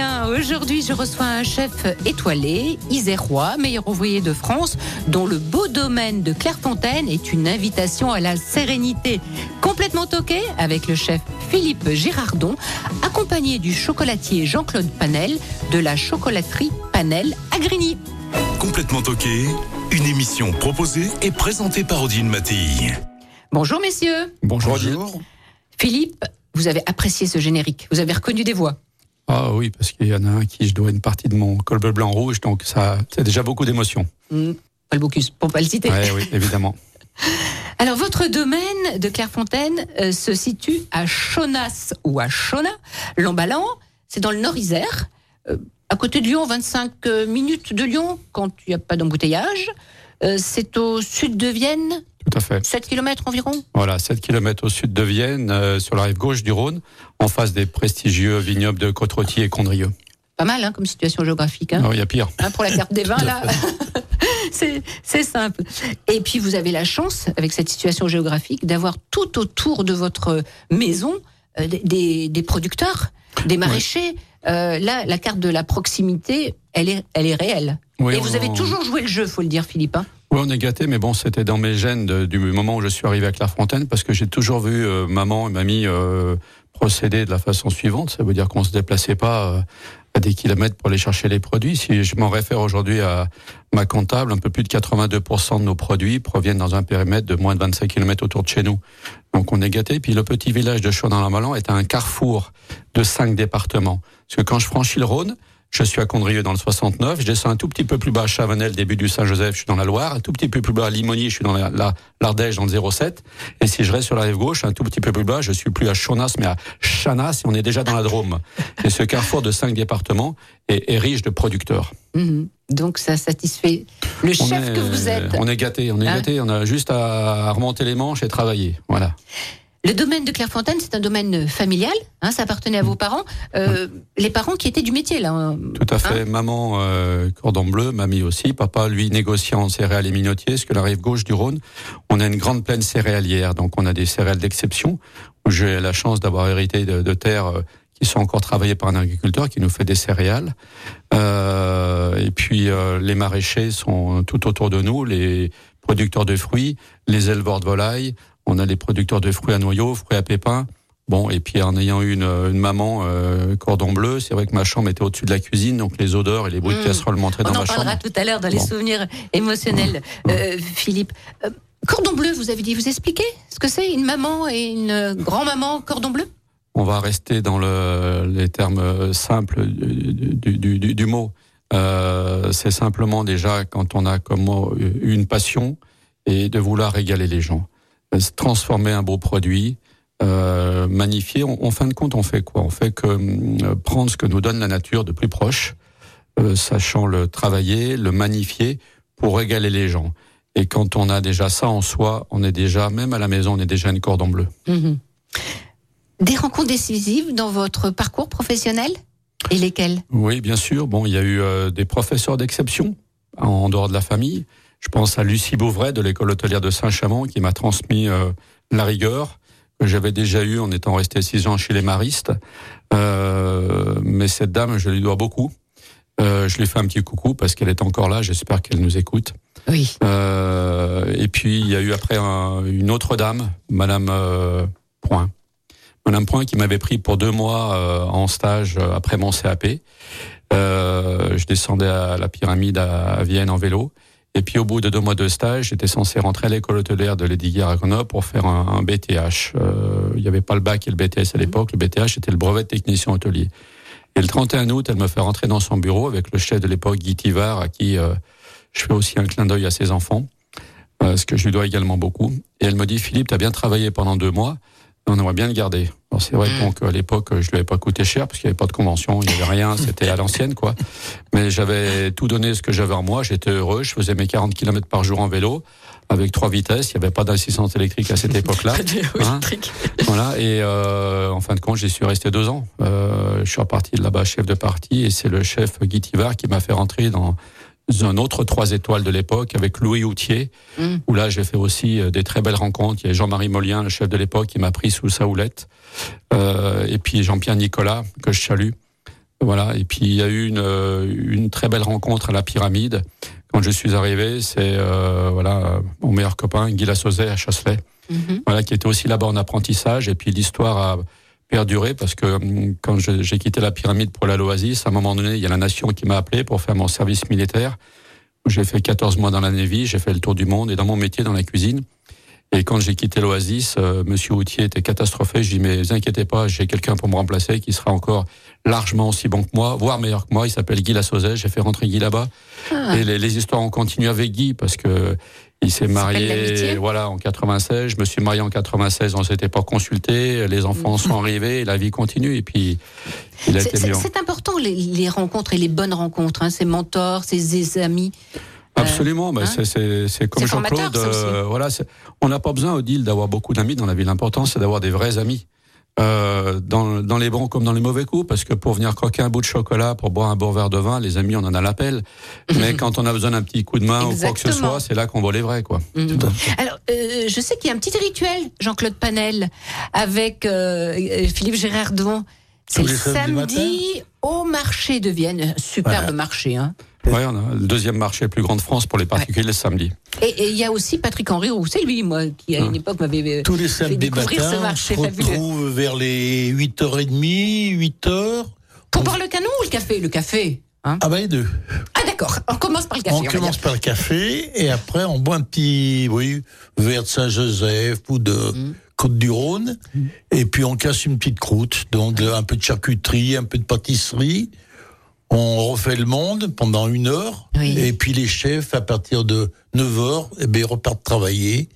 bien. Aujourd'hui, je reçois un chef étoilé, isérois, meilleur ouvrier de France, dont le beau domaine de Clairefontaine est une invitation à la sérénité. Complètement toqué avec le chef Philippe Girardon, accompagné du chocolatier Jean-Claude Panel de la chocolaterie Panel à Grigny. Complètement toqué, une émission proposée et présentée par Odile Mattei. Bonjour messieurs. Bonjour. Philippe, vous avez apprécié ce générique. Vous avez reconnu des voix. Ah oui, parce qu'il y en a un qui je dois une partie de mon col bleu blanc rouge, donc ça, c'est déjà beaucoup d'émotions. Hmm, Paul Bocuse, pour pas le citer. Ouais, oui, évidemment. Alors, votre domaine de Clairefontaine euh, se situe à Chonas ou à Chona, l'emballant. C'est dans le Nord-Isère, euh, à côté de Lyon, 25 euh, minutes de Lyon, quand il n'y a pas d'embouteillage. Euh, c'est au sud de Vienne, Tout à fait. 7 km environ? Voilà, 7 km au sud de Vienne, euh, sur la rive gauche du Rhône, en face des prestigieux vignobles de Côte-Rôtie et Condrieu. Pas mal hein, comme situation géographique. Hein. Non, il y a pire. Hein, pour la carte des vins, là, c'est simple. Et puis, vous avez la chance, avec cette situation géographique, d'avoir tout autour de votre maison euh, des- producteurs, des maraîchers. Euh, là, la carte de la proximité, elle est, elle est réelle. Oui, Et vous on- avez toujours joué le jeu, faut le dire, Philippe. hein. Oui, on est gâté, mais bon, c'était dans mes gènes du moment où je suis arrivé à Clairefontaine, parce que j'ai toujours vu euh, maman et mamie euh, procéder de la façon suivante. Ça veut dire qu'on se déplaçait pas euh, à des kilomètres pour aller chercher les produits. Si je m'en réfère aujourd'hui à ma comptable, un peu plus de 82% de nos produits proviennent dans un périmètre de moins de 25 km autour de chez nous. Donc on est gâté. Puis le petit village de Chaudan-la-Malan est un carrefour de cinq départements. Parce que quand je franchis le Rhône, je suis à Condrieu dans le 69, je descends un tout petit peu plus bas à Chavanel, début du Saint-Joseph, je suis dans la Loire, un tout petit peu plus bas à Limonier, je suis dans la- la- l'Ardèche dans le 07, et si je reste sur la rive gauche, un tout petit peu plus bas, je suis plus à Chonas, mais à Chanas, et on est déjà dans la Drôme. Et ce carrefour de cinq départements est, est riche de producteurs. Mhm. Donc, ça satisfait le chef est- que vous êtes. On est gâté, on est Hein gâté, on a juste à remonter les manches et travailler. Voilà. Le domaine de Clairefontaine, c'est un domaine familial. Hein, ça appartenait à vos parents. Euh, Les parents qui étaient du métier, là. hein. Tout à fait. Maman, euh, cordon bleu, mamie aussi. Papa, lui, négociant en céréales et minotiers, parce que la rive gauche du Rhône, on a une grande plaine céréalière. Donc, on a des céréales d'exception. où J'ai la chance d'avoir hérité de, de terres euh, qui sont encore travaillées par un agriculteur qui nous fait des céréales. Euh, et puis, euh, les maraîchers sont tout autour de nous, les producteurs de fruits, les éleveurs de volailles. On a les producteurs de fruits à noyaux, fruits à pépins. Bon, et puis en ayant eu une, une maman euh, cordon bleu, c'est vrai que ma chambre était au-dessus de la cuisine, donc les odeurs et les bruits de Mm. casserole montraient On dans en ma parlera chambre. tout à l'heure dans les souvenirs émotionnels, euh, Philippe. Euh, cordon bleu, vous avez dit, vous expliquez ce que c'est une maman et une grand-maman cordon bleu? On va rester dans le, les termes simples du, du, du- du- du mot. C'est simplement déjà quand on a comme moi une passion et de vouloir régaler les gens, transformer un beau produit, euh, magnifier. En, en fin de compte, on fait quoi? On fait que euh, prendre ce que nous donne la nature de plus proche, euh, sachant le travailler, le magnifier pour régaler les gens. Et quand on a déjà ça en soi, on est déjà, même à la maison, on est déjà une cordon bleu. Mhm. Des rencontres décisives dans votre parcours professionnel? Et lesquelles? Oui, bien sûr. Bon, il y a eu euh, des professeurs d'exception en dehors de la famille. Je pense à Lucie Beauvray de l'école hôtelière de Saint-Chamond qui m'a transmis euh, la rigueur que j'avais déjà eu en étant resté six ans chez les maristes. Euh, mais cette dame, je lui dois beaucoup. Euh, je lui fais un petit coucou parce qu'elle est encore là. J'espère qu'elle nous écoute. Oui. Euh, et puis il y a eu après un- une autre dame, Madame euh, Point. Madame Point qui m'avait pris pour deux mois euh, en stage après mon CAP. Euh, je descendais à la pyramide à, à Vienne en vélo. Et puis au bout de deux mois de stage, j'étais censé rentrer à l'école hôtelière de Lady à Grenoble pour faire un, un BTH. Euh, il n'y avait pas le bac et le BTS à l'époque. Le BTH était le brevet de technicien hôtelier. Et le 31 août, elle me fait rentrer dans son bureau avec le chef de l'époque, Guy Tivard, à qui euh, je fais aussi un clin d'œil à ses enfants, euh, ce que je lui dois également beaucoup. Et elle me dit, Philippe, tu as bien travaillé pendant deux mois. On aimerait bien le garder. c'est vrai mm. qu'à l'époque, je lui avais pas coûté cher parce qu'il n'y avait pas de convention, il n'y avait rien, c'était à l'ancienne, quoi. Mais j'avais tout donné ce que j'avais en moi, j'étais heureux, je faisais mes 40 km par jour en vélo avec trois vitesses. Il n'y avait pas d'assistance électrique à cette époque-là. hein voilà. Et euh, en fin de compte, j'y suis resté deux ans. Euh, je suis reparti de là-bas chef de parti et c'est le chef Guy Tivard qui m'a fait rentrer dans un autre trois étoiles de l'époque avec Louis Houtier, mm. où là j'ai fait aussi euh, des très belles rencontres. Il y a Jean-Marie Molien, le chef de l'époque, qui m'a pris sous sa houlette, euh, et puis Jean-Pierre Nicolas que je salue. Voilà. Et puis il y a eu une, euh, une très belle rencontre à la pyramide. Quand je suis arrivé, c'est euh, voilà mon meilleur copain Guy Lassauzet à Chasselet, mm-hmm. voilà qui était aussi là-bas en apprentissage. Et puis l'histoire a perdurer parce que hum, quand j'ai quitté la pyramide pour la l'Oasis, à un moment donné, il y a la nation qui m'a appelé pour faire mon service militaire. J'ai fait 14 mois dans la Navy, j'ai fait le tour du monde et dans mon métier dans la cuisine. Et quand j'ai quitté l'Oasis, euh, Monsieur Houtier était catastrophé. Je dis mais vous inquiétez pas, j'ai quelqu'un pour me remplacer qui sera encore largement aussi bon que moi, voire meilleur que moi. Il s'appelle Guy Lassauzet. J'ai fait rentrer Guy là-bas. Ah. Et les, les, histoires ont continué avec Guy parce que il s'est marié, voilà, en 96. Je me suis marié en 96. On s'était pas consulté. Les enfants sont arrivés. La vie continue. Et puis, il a été C'est important les, rencontres et les bonnes rencontres. Hein, ses mentors, ses amis. Absolument, hein c'est comme Jean-Claude. Euh, voilà, on n'a pas besoin, Odile, d'avoir beaucoup d'amis dans la vie. L'important, c'est d'avoir des vrais amis. Euh, dans, dans, les bons comme dans les mauvais coups, parce que pour venir croquer un bout de chocolat, pour boire un bon verre de vin, les amis, on en a l'appel. Mais quand on a besoin d'un petit coup de main ou quoi que ce soit, c'est là qu'on voit les vrais, quoi. Mhm. Alors, euh, je sais qu'il y a un petit rituel, Jean-Claude Panel, avec euh, Philippe Gérardon. C'est le samedi au marché de Vienne, superbe marché, hein. Oui, on a le deuxième marché le plus grand de France pour les particuliers le samedi. Et il y a aussi Patrick Henry c'est lui, moi, qui à une ah. époque m'avait Tous les samedis matins, ce marché on se retrouve vers les 8h30, 8h. Pour boire le canon ou le café Le café hein Ah ben les deux. Ah d'accord, on commence par le café. On, commence par le café et après on boit un petit oui, verre de Saint-Joseph ou de mm. Côte-du-Rhône mm. et puis on casse une petite croûte, donc un peu de charcuterie, un peu de pâtisserie on refait le monde pendant une heure, et puis les chefs, à partir de 9 heures, eh bien, repartent travailler.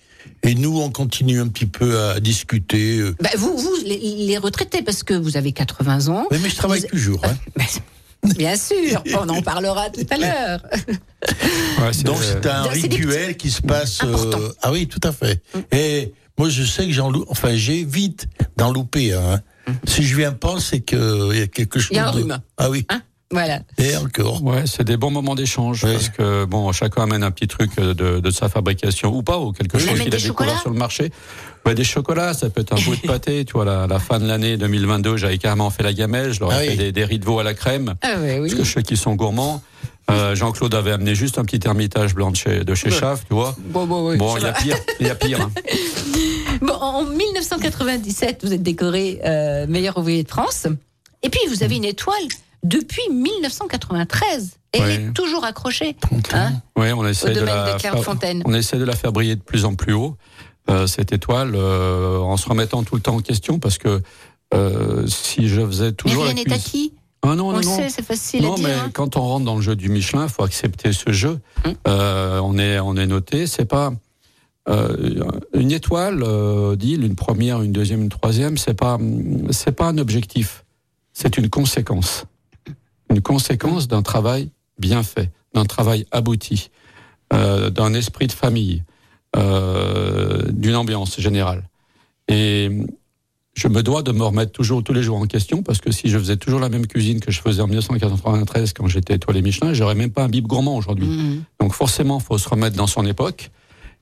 Et nous, on continue un petit peu à discuter. Euh. Bah, vous, vous les, retraités, parce que vous avez 80 ans. mais je travaille toujours. Hein. Bien sûr, on en parlera tout à l'heure. Donc c'est un rituel qui se passe. Euh, ah oui, tout à fait. Mm. Et moi, je sais que j'en enfin j'évite d'en louper. Hein. Mm. Si je viens pas, c'est qu'il y a quelque chose. Il y a un rhume. Ah oui. Hein voilà. Et encore. Ouais, c'est des bons moments d'échange parce que bon, chacun amène un petit truc de, de sa fabrication ou pas ou quelque chose qu'il a découvert sur le marché. Ouais, des chocolats, ça peut être un bout de pâté. Tu vois, la, la fin de l'année 2022, j'avais carrément fait la gamelle. Je leur ai ah fait des, des riz de veau à la crème. Ah oui, Parce que je sais qu'ils sont gourmands. Euh, Jean-Claude avait amené juste un petit ermitage blanc de chez, de chez Chaff, tu vois. Bon, bon, oui, bon il y a pire. Il y a pire. Hein. Bon, en 1997, vous êtes décoré euh, meilleur ouvrier de France. Et puis, vous avez une étoile depuis 1993. Et elle est toujours accrochée. Hein, on essaie de, la faire, on essaie de la faire briller de plus en plus haut. Euh, cette étoile, euh, en se remettant tout le temps en question, parce que euh, si je faisais toujours. Mais rien n'est acquis. Ah non, on non, sait, c'est facile non, à dire. mais hein. quand on rentre dans le jeu du Michelin, il faut accepter ce jeu. Hum. On est, on est noté. C'est pas une étoile, dit une première, une deuxième, une troisième. C'est pas, c'est pas un objectif. C'est une conséquence une conséquence d'un travail bien fait, d'un travail abouti, euh, d'un esprit de famille, euh, d'une ambiance générale. Et je me dois de me remettre toujours tous les jours en question parce que si je faisais toujours la même cuisine que je faisais en 1993 quand j'étais étoilé Michelin, j'aurais même pas un bib gourmand aujourd'hui. Mmh. Donc forcément, faut se remettre dans son époque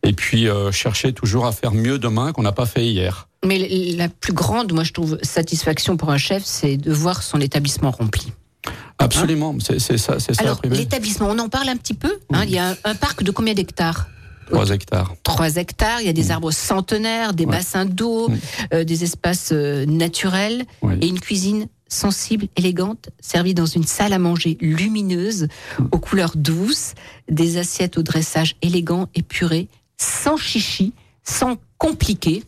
et puis euh, chercher toujours à faire mieux demain qu'on n'a pas fait hier. Mais la plus grande, moi je trouve, satisfaction pour un chef, c'est de voir son établissement rempli. Absolument, c'est ça, c'est ça. Alors, l'établissement, on en parle un petit peu. Hein, il y a un, parc de combien d'hectares? 3 hectares. 3 hectares, il y a des arbres centenaires, des bassins d'eau, euh, des espaces euh, naturels et une cuisine sensible, élégante, servie dans une salle à manger lumineuse, aux couleurs douces, des assiettes au dressage élégant, épuré, sans chichi, sans compliqué.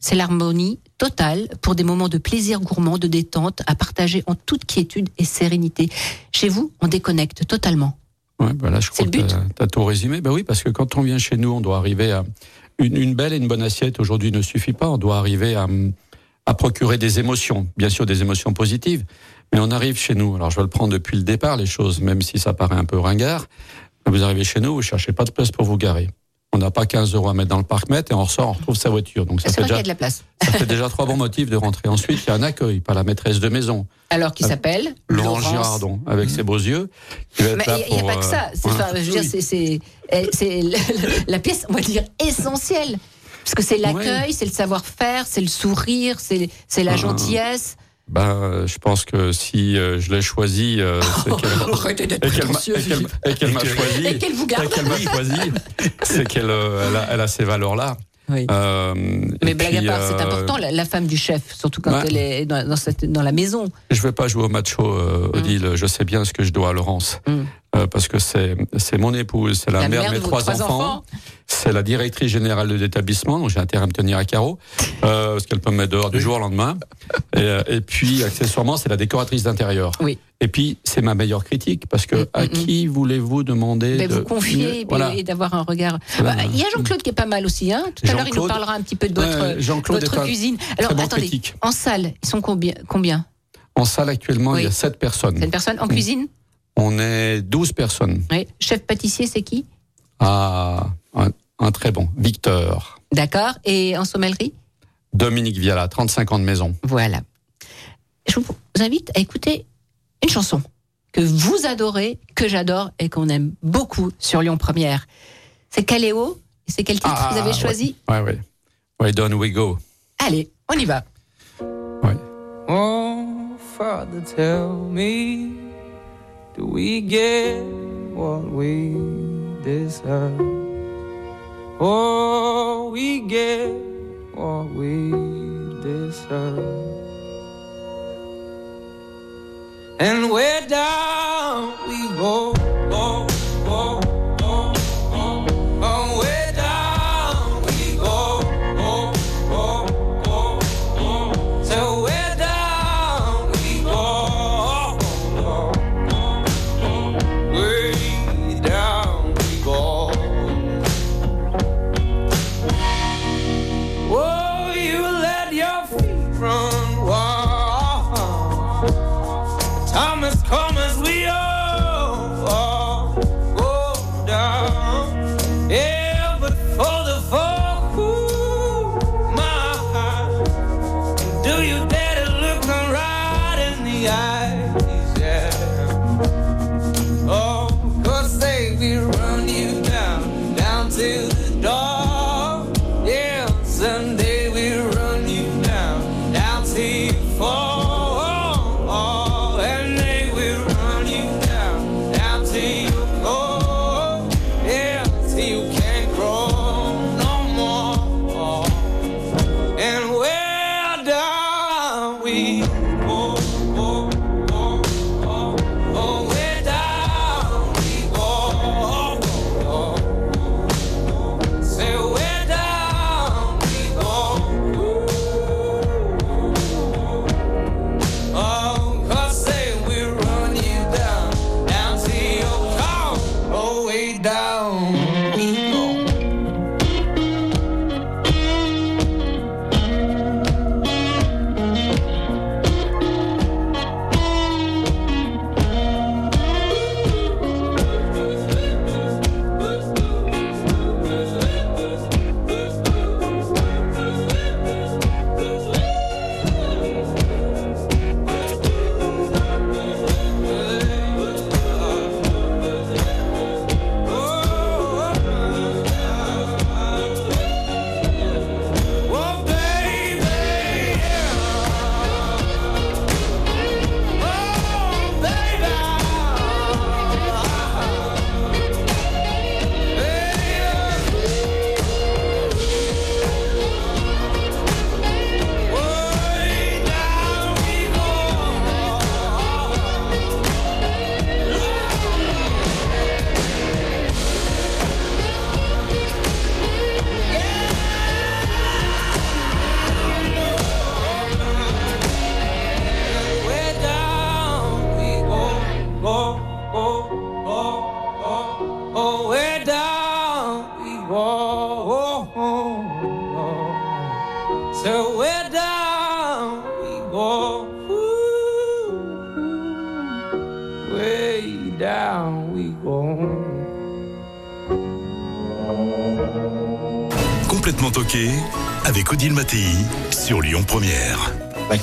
C'est l'harmonie totale pour des moments de plaisir gourmand, de détente, à partager en toute quiétude et sérénité. Chez vous, on déconnecte totalement. Ouais, je crois que tu as, tout résumé. Ben oui, parce que quand on vient chez nous, on doit arriver à. Une, belle et une bonne assiette aujourd'hui ne suffit pas. On doit arriver à, à procurer des émotions, bien sûr des émotions positives, mais on arrive chez nous. Alors je vais le prendre depuis le départ les choses, même si ça paraît un peu ringard. Vous arrivez chez nous, vous cherchez pas de place pour vous garer. On n'a pas 15 euros à mettre dans le parc-mètre et on ressort, on retrouve sa voiture. Donc ça fait, déjà, de la place. ça fait déjà trois bons motifs de rentrer. Ensuite, il y a un accueil par la maîtresse de maison. Alors qui s'appelle Laurent Girardon, avec ses beaux yeux. Il n'y a, pas que ça. C'est la pièce, on va dire, essentielle. Parce que c'est l'accueil, c'est le savoir-faire, c'est le sourire, c'est la ah. gentillesse. Ben, je pense que si euh, je l'ai choisi, euh, c'est qu'elle et qu'elle m'a choisi, et qu'elle vous garde, qu'elle m'a choisi, c'est qu'elle euh, elle a, ces valeurs-là. Oui. Euh, Mais blague à part, c'est important, la, femme du chef, surtout quand elle est dans, dans, cette, dans, la maison. Je ne vais pas jouer au macho, mm. Odile. Je sais bien ce que je dois à Laurence. Mm. parce que c'est mon épouse, c'est la, mère, de mes trois enfants c'est la directrice générale de l'établissement, donc j'ai intérêt à me tenir à carreau, euh, parce qu'elle peut me mettre dehors du jour au lendemain. Et, euh, et puis, accessoirement, c'est la décoratrice d'intérieur. Oui. Et puis, c'est ma meilleure critique, parce que mm, à mm, qui mm. voulez-vous demander ben, de vous confier et, d'avoir un regard. Bah, il y a Jean-Claude qui est pas mal aussi. Hein Tout à l'heure, il nous parlera un petit peu de votre, votre cuisine. Alors, attendez, en salle, ils sont combien, combien? En salle, actuellement, il y a 7 personnes. 7 personnes En cuisine? On est 12 personnes. Oui. Chef pâtissier, c'est qui? Ah, un, très bon, Victor. D'accord. Et en sommellerie? Dominique Viala, 35 ans de maison. Voilà. Je vous invite à écouter une chanson que vous adorez, que j'adore et qu'on aime beaucoup sur Lyon Première. C'est Caléo. C'est quel titre ah, vous avez choisi? Ouais, ouais. Where don't we go? Allez, on y va. Ouais. Oh, Father, tell me, do we get what we deserve? Oh, we get what we deserve. And where down we go, go, go.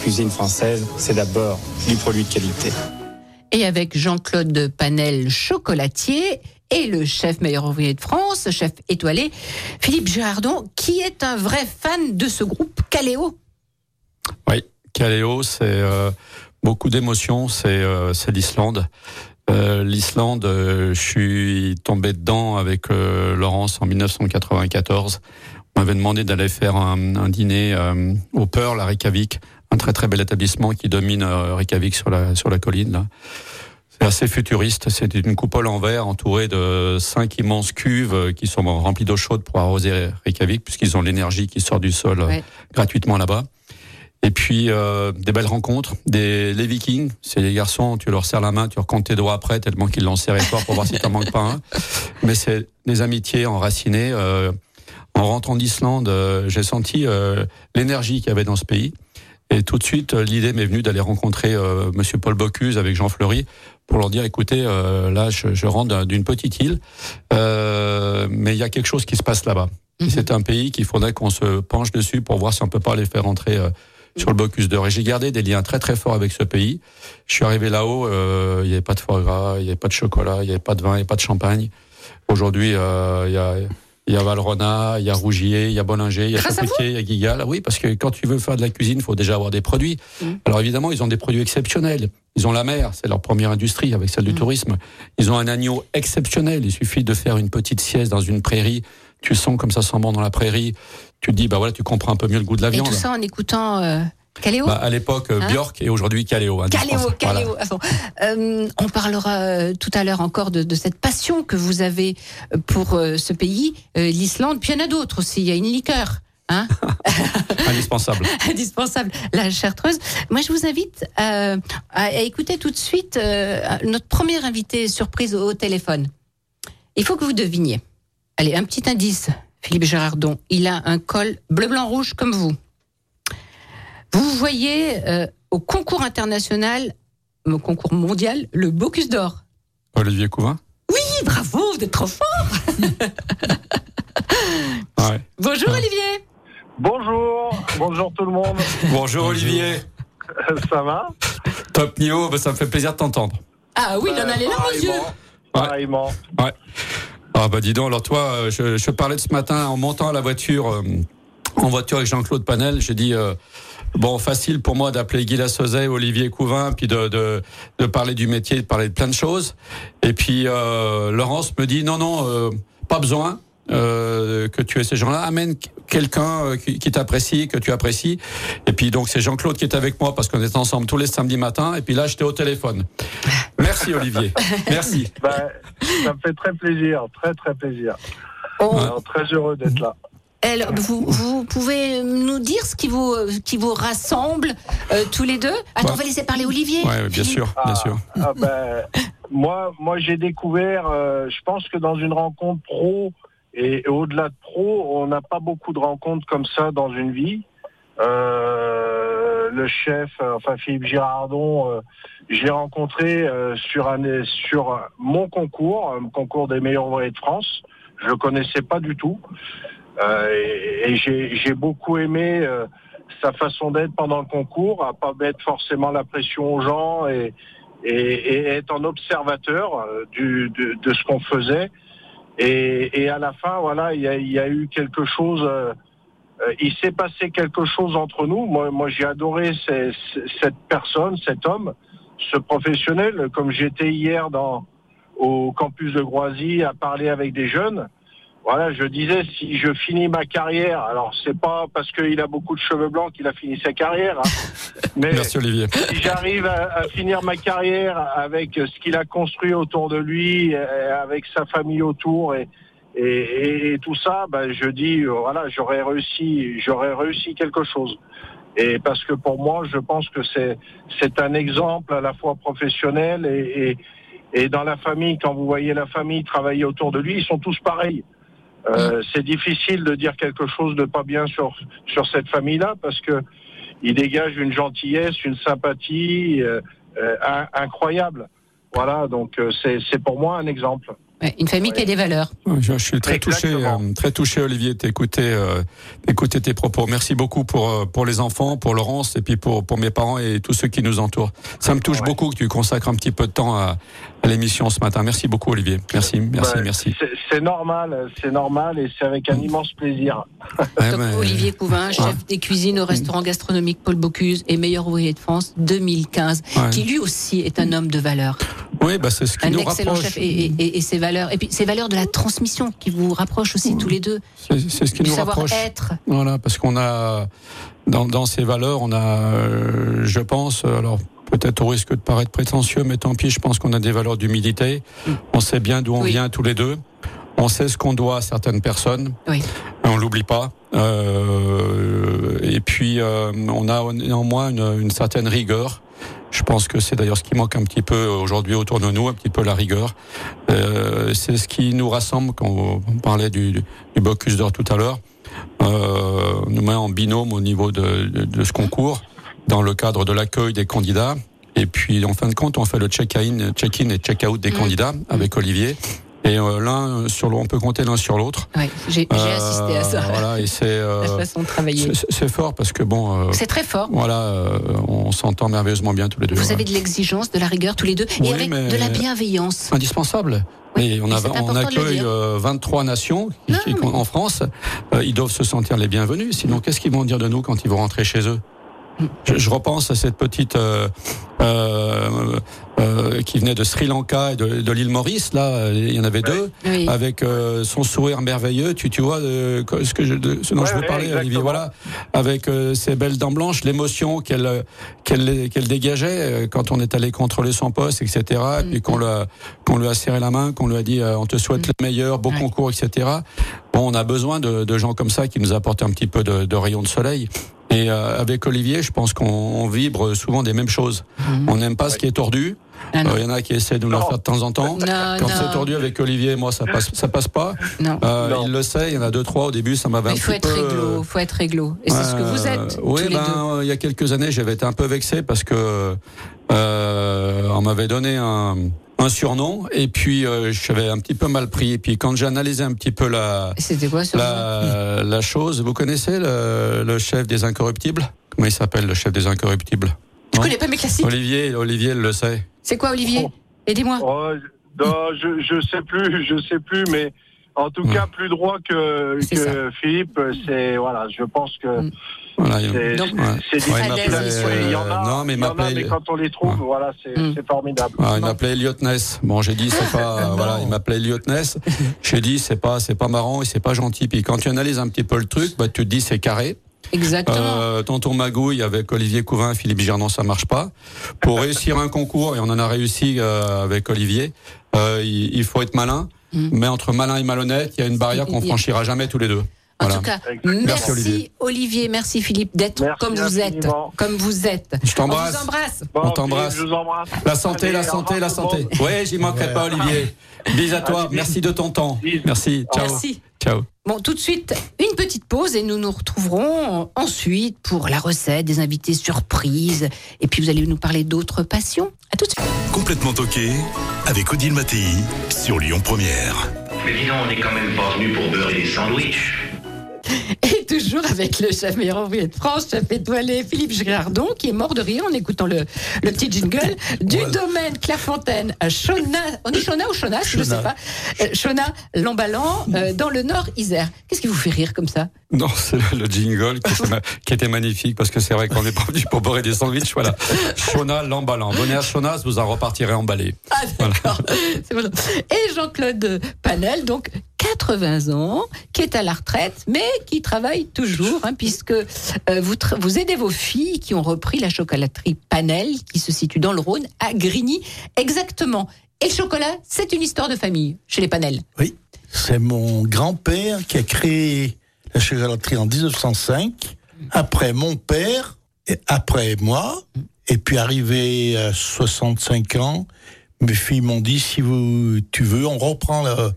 Cuisine française, c'est d'abord du produit de qualité. Et avec Jean-Claude Panel, chocolatier, et le chef meilleur ouvrier de France, chef étoilé, Philippe Girardon, qui est un vrai fan de ce groupe Caléo. Oui, Caléo, c'est euh, beaucoup d'émotions, c'est euh, l'Islande. Euh, L'Islande, euh, je suis tombé dedans avec euh, Laurence en 1994. On m'avait demandé d'aller faire un, un dîner euh, au Pearl à Reykjavik, un très très bel établissement qui domine euh, Reykjavik sur la sur la colline. Là. C'est assez futuriste. C'est une coupole en verre entourée de cinq immenses cuves euh, qui sont remplies d'eau chaude pour arroser Reykjavik, puisqu'ils ont l'énergie qui sort du sol euh, Ouais. gratuitement là-bas. Et puis euh, des belles rencontres, des les Vikings, c'est les garçons, tu leur serres la main, tu recomptes tes doigts après tellement qu'ils l'ont serré fort pour voir si t'en manques pas un. Mais c'est des amitiés enracinées. euh, en rentrant d'Islande, euh, j'ai senti l'énergie qu'il y avait dans ce pays. Et tout de suite, euh, l'idée m'est venue d'aller rencontrer euh, Monsieur Paul Bocuse avec Jean Fleury pour leur dire écoutez, euh, là, je, je rentre d'un- d'une petite île, euh, mais il y a quelque chose qui se passe là-bas. Et C'est un pays qu'il faudrait qu'on se penche dessus pour voir si on peut pas les faire rentrer euh, sur le Bocuse d'Or. Et j'ai gardé des liens très très forts avec ce pays. Je suis arrivé là-haut, euh, il n'y avait pas de foie gras, il n'y avait pas de chocolat, il n'y avait pas de vin, il n'y avait pas de champagne. Aujourd'hui, euh, il y a il y a Valrhona, il y a Rougier, il y a Bollinger, il y a Chapoutier, il y a Guigal. Oui, parce que quand tu veux faire de la cuisine, il faut déjà avoir des produits. Alors évidemment, ils ont des produits exceptionnels. Ils ont la mer, c'est leur première industrie avec celle du tourisme. Ils ont un agneau exceptionnel. Il suffit de faire une petite sieste dans une prairie. Tu sens comme ça sent bon dans la prairie. Tu te dis, bah voilà, tu comprends un peu mieux le goût de la Et viande. tout ça en écoutant euh, Caléo Bah, à l'époque, euh, Hein Björk et aujourd'hui Caléo. Caléo. Voilà. Caléo. fond. Euh, on parlera euh, tout à l'heure encore de, de cette passion que vous avez pour ce pays, l'Islande. Puis il y en a d'autres aussi. Il y a une liqueur. Hein Indispensable. indispensable, la chartreuse. Moi, je vous invite à, à écouter tout de suite euh, notre premier invité surprise au, au téléphone. Il faut que vous deviniez. Allez, un petit indice. Philippe Gérardon, il a un col bleu, blanc, rouge comme vous. Vous voyez euh, au concours international, au concours mondial, le Bocuse d'Or. Olivier Couvin. Oui, bravo, vous êtes trop fort. Ouais. Bonjour Olivier. Bonjour, bonjour tout le monde. Bonjour Olivier. Ça va? Top Nio, bah, ça me fait plaisir de t'entendre. Ah oui, il en a les larmes aux yeux. Pareillement. Ah bah dis donc, alors toi, euh, je, je parlais de ce matin en montant à la voiture, euh, en voiture avec Jean-Claude Panel, j'ai dit, euh, bon, facile pour moi d'appeler Guy Lassauzet, Olivier Couvin, puis de, de, de parler du métier, de parler de plein de choses. Et puis euh, Laurence me dit, non, non, euh, pas besoin. euh, que tu aies ces gens-là, amène quelqu'un euh, qui, qui t'apprécie, que tu apprécies. Et puis donc c'est Jean-Claude qui est avec moi parce qu'on est ensemble tous les samedis matins. Et puis là j'étais au téléphone. Merci Olivier. Merci. Ben, ça me fait très plaisir, très très plaisir. Alors, très heureux d'être là. Alors, vous, vous pouvez nous dire ce qui vous, qui vous rassemble euh, tous les deux? Attends, Ouais. on va laisser parler Olivier. Ouais, bien sûr, bien Ah, sûr. ah ben, moi, moi j'ai découvert, euh, je pense que dans une rencontre pro et au-delà de pro, on n'a pas beaucoup de rencontres comme ça dans une vie. Euh, le chef, enfin Philippe Girardon, euh, j'ai rencontré euh, sur un sur mon concours, un concours des meilleurs ouvriers de France. Je le connaissais pas du tout et, et j'ai beaucoup aimé euh, sa façon d'être pendant le concours, à pas mettre forcément la pression aux gens et, et, et être en observateur euh, du, de, de ce qu'on faisait. Et, et à la fin, voilà, il y a, y a eu quelque chose. euh, euh, il s'est passé quelque chose entre nous. Moi, moi j'ai adoré cette personne, cet homme, ce professionnel. Comme j'étais hier dans, au campus de Groisy à parler avec des jeunes. Voilà, je disais si je finis ma carrière, alors c'est pas parce qu'il a beaucoup de cheveux blancs qu'il a fini sa carrière, hein, mais Merci Olivier. si j'arrive à, à finir ma carrière avec ce qu'il a construit autour de lui, avec sa famille autour et, et, et- et tout ça, ben, je dis euh, voilà, j'aurais réussi, j'aurais réussi quelque chose. Et parce que pour moi, je pense que c'est c'est un exemple à la fois professionnel et et dans la famille, quand vous voyez la famille travailler autour de lui, ils sont tous pareils. Euh, c'est difficile de dire quelque chose de pas bien sur sur cette famille-là parce que il dégage une gentillesse, une sympathie euh, euh, in- incroyable. Voilà, donc euh, c'est c'est pour moi un exemple. Une famille qui a des valeurs. Je, je suis très touché, Exactement. euh, très touché, Olivier, d'écouter, euh, tes propos. Merci beaucoup pour pour les enfants, pour Laurence et puis pour pour mes parents et tous ceux qui nous entourent. Ça me touche Ouais. beaucoup que tu consacres un petit peu de temps à l'émission ce matin. Merci beaucoup, Olivier. Merci, merci, Ouais, merci. c'est- normal, c'est normal et c'est avec un immense plaisir. Ouais, Donc, mais- Olivier Couvin, chef des cuisines au restaurant gastronomique Paul Bocuse et meilleur ouvrier de France 2015, Ouais. qui lui aussi est un homme de valeur. Oui, bah c'est ce qui Un nous excellent rapproche. chef et, et, et ses valeurs. Et puis ses valeurs de la transmission qui vous rapprochent aussi tous les deux. C'est ce qui Du nous rapproche. savoir-être. Voilà, parce qu'on a dans, dans ces valeurs, on a, euh, je pense, euh, alors peut-être au risque de paraître prétentieux, mais tant pis, je pense qu'on a des valeurs d'humilité. On sait bien d'où on Oui. vient tous les deux. On sait ce qu'on doit à certaines personnes. Oui. On l'oublie pas. Euh, et puis euh, on a néanmoins une, une certaine rigueur. Je pense que c'est d'ailleurs ce qui manque un petit peu aujourd'hui autour de nous, un petit peu la rigueur. Euh, c'est ce qui nous rassemble quand on parlait du, du, du Bocuse d'or tout à l'heure. Euh, nous met en binôme au niveau de, de, de ce concours dans le cadre de l'accueil des candidats. Et puis en fin de compte, on fait le check-in, check-in et check-out des Mhm. candidats avec Olivier. Et euh, l'un sur l'autre, on peut compter l'un sur l'autre. Ouais, j'ai Euh, assisté à ça. Voilà, et c'est euh, La façon de travailler. c'est- c'est fort parce que bon, euh, C'est très fort. voilà, euh, on s'entend merveilleusement bien tous les deux. Vous avez de l'exigence, de la rigueur tous les deux, Oui, et avec de la bienveillance. indispensable. Oui, et on, a, on accueille dire. euh, 23 nations qui- Non, qui- mais- en France. Euh, ils doivent se sentir les bienvenus. Sinon, qu'est-ce qu'ils vont dire de nous quand ils vont rentrer chez eux? Mm. Je, je repense à cette petite euh, euh, euh, qui venait de Sri Lanka et de, de l'île Maurice. Là, euh, il y en avait deux. Oui. avec euh, son sourire merveilleux. Tu, tu vois euh, ce que je, de, ce dont je veux parler, Olivier. Voilà, avec euh, ses belles dents blanches, l'émotion qu'elle euh, qu'elle qu'elle dégageait euh, quand on est allé contrôler son poste, etc. Et puis qu'on lui a qu'on lui a serré la main, qu'on lui a dit euh, on te souhaite Mm. le meilleur, beau concours, etc. Bon, on a besoin de, de gens comme ça qui nous apportent un petit peu de, de rayon de soleil. Et euh, avec Olivier, je pense qu'on on vibre souvent des mêmes choses. Mhm. On n'aime pas ce qui est tordu. Ah non. Euh, Il y en a qui essaient de nous le faire de temps en temps. Non, Quand c'est tordu avec Olivier, moi, ça passe, ça passe pas. Non. Euh, Non. il le sait, il y en a deux, trois au début, ça m'avait un il faut petit être peu. réglo, faut être réglo. Et c'est ce que vous Euh, êtes, Oui, tous les deux. ben, il y a quelques années, j'avais été un peu vexé parce que euh, on m'avait donné un, un surnom et puis euh, j'avais un petit peu mal pris. Et puis quand j'ai analysé un petit peu la, C'était quoi sur la, la chose, vous connaissez le, le chef des incorruptibles? Comment il s'appelle le chef des incorruptibles? Je connais pas mes classiques. Olivier, Olivier le sait. C'est quoi, Olivier? Oh. Aidez-moi. Oh, non, je, je sais plus, je sais plus, mais en tout Ouais. cas plus droit que, que Philippe. C'est voilà, je pense que Mm. Voilà, il- c'est Donc, Ouais. c'est Ouais, il difficile. m'appelait, il y en a, non, mais il il y en a, m'appelait- mais quand on les trouve, Ouais. voilà, c'est Mm. c'est formidable. Ah, il m'appelait Elliot Ness. Bon, j'ai dit c'est pas voilà, il m'appelait Elliot Ness. J'ai dit c'est pas c'est pas marrant et c'est pas gentil. Puis quand tu analyses un petit peu le truc, bah tu te dis c'est carré. Exactement. Euh, tonton Magouille avec Olivier Couvin, Philippe Girnon, ça marche pas. Pour réussir un concours et on en a réussi euh, avec Olivier, euh, il, il faut être malin. Mm. Mais entre malin et malhonnête, il y a une barrière qu'on franchira jamais tous les deux. En Voilà. tout cas, merci, Merci, Olivier. Olivier. merci Philippe d'être comme vous êtes, comme vous êtes. Je On t'embrasse. vous embrasse. Bon, On t'embrasse. Philippe, Je vous embrasse. La santé, Allez, la santé, la santé. Oui, j'y manquerai pas, Olivier. Bis à toi. Merci de ton temps. Merci. Ciao. Merci. Ciao. Bon, tout de suite, une petite pause et nous nous retrouverons ensuite pour la recette, des invités surprises. Et puis vous allez nous parler d'autres passions. À tout de suite. Complètement toqué avec Odile Mattei sur Lyon Première. Mais dis donc, on n'est quand même pas venu pour beurrer des sandwichs. Et toujours avec le chef meilleur ouvrier de France, chef étoilé Philippe Girardon, qui est mort de rire en écoutant le, le petit jingle du domaine Clairefontaine à Chona. On dit Chona ou Chonas, je ne sais Chona. pas. Euh, Chona, Lambalan, euh, dans le Nord Isère. Qu'est-ce qui vous fait rire comme ça Non, c'est le, le jingle qui était, ma- qui était magnifique parce que c'est vrai qu'on pas venu pour beurrer des sandwichs. Voilà. Shona l'emballant. Venez à Chonas, vous en repartirez emballé. Ah d'accord. Bon. Et Jean-Claude Panel, donc 80 ans, qui est à la retraite, mais qui travaille toujours, hein, puisque euh, vous, vous aidez vos filles qui ont repris la chocolaterie Panel, qui se situe dans le Rhône, à Grigny, exactement. Et le chocolat, c'est une histoire de famille chez les Panel. Oui, c'est mon grand-père qui a créé la chocolaterie en 1905, après mon père, et après moi, et puis arrivé à 65 ans, mes filles m'ont dit si vous, tu veux, on reprend la,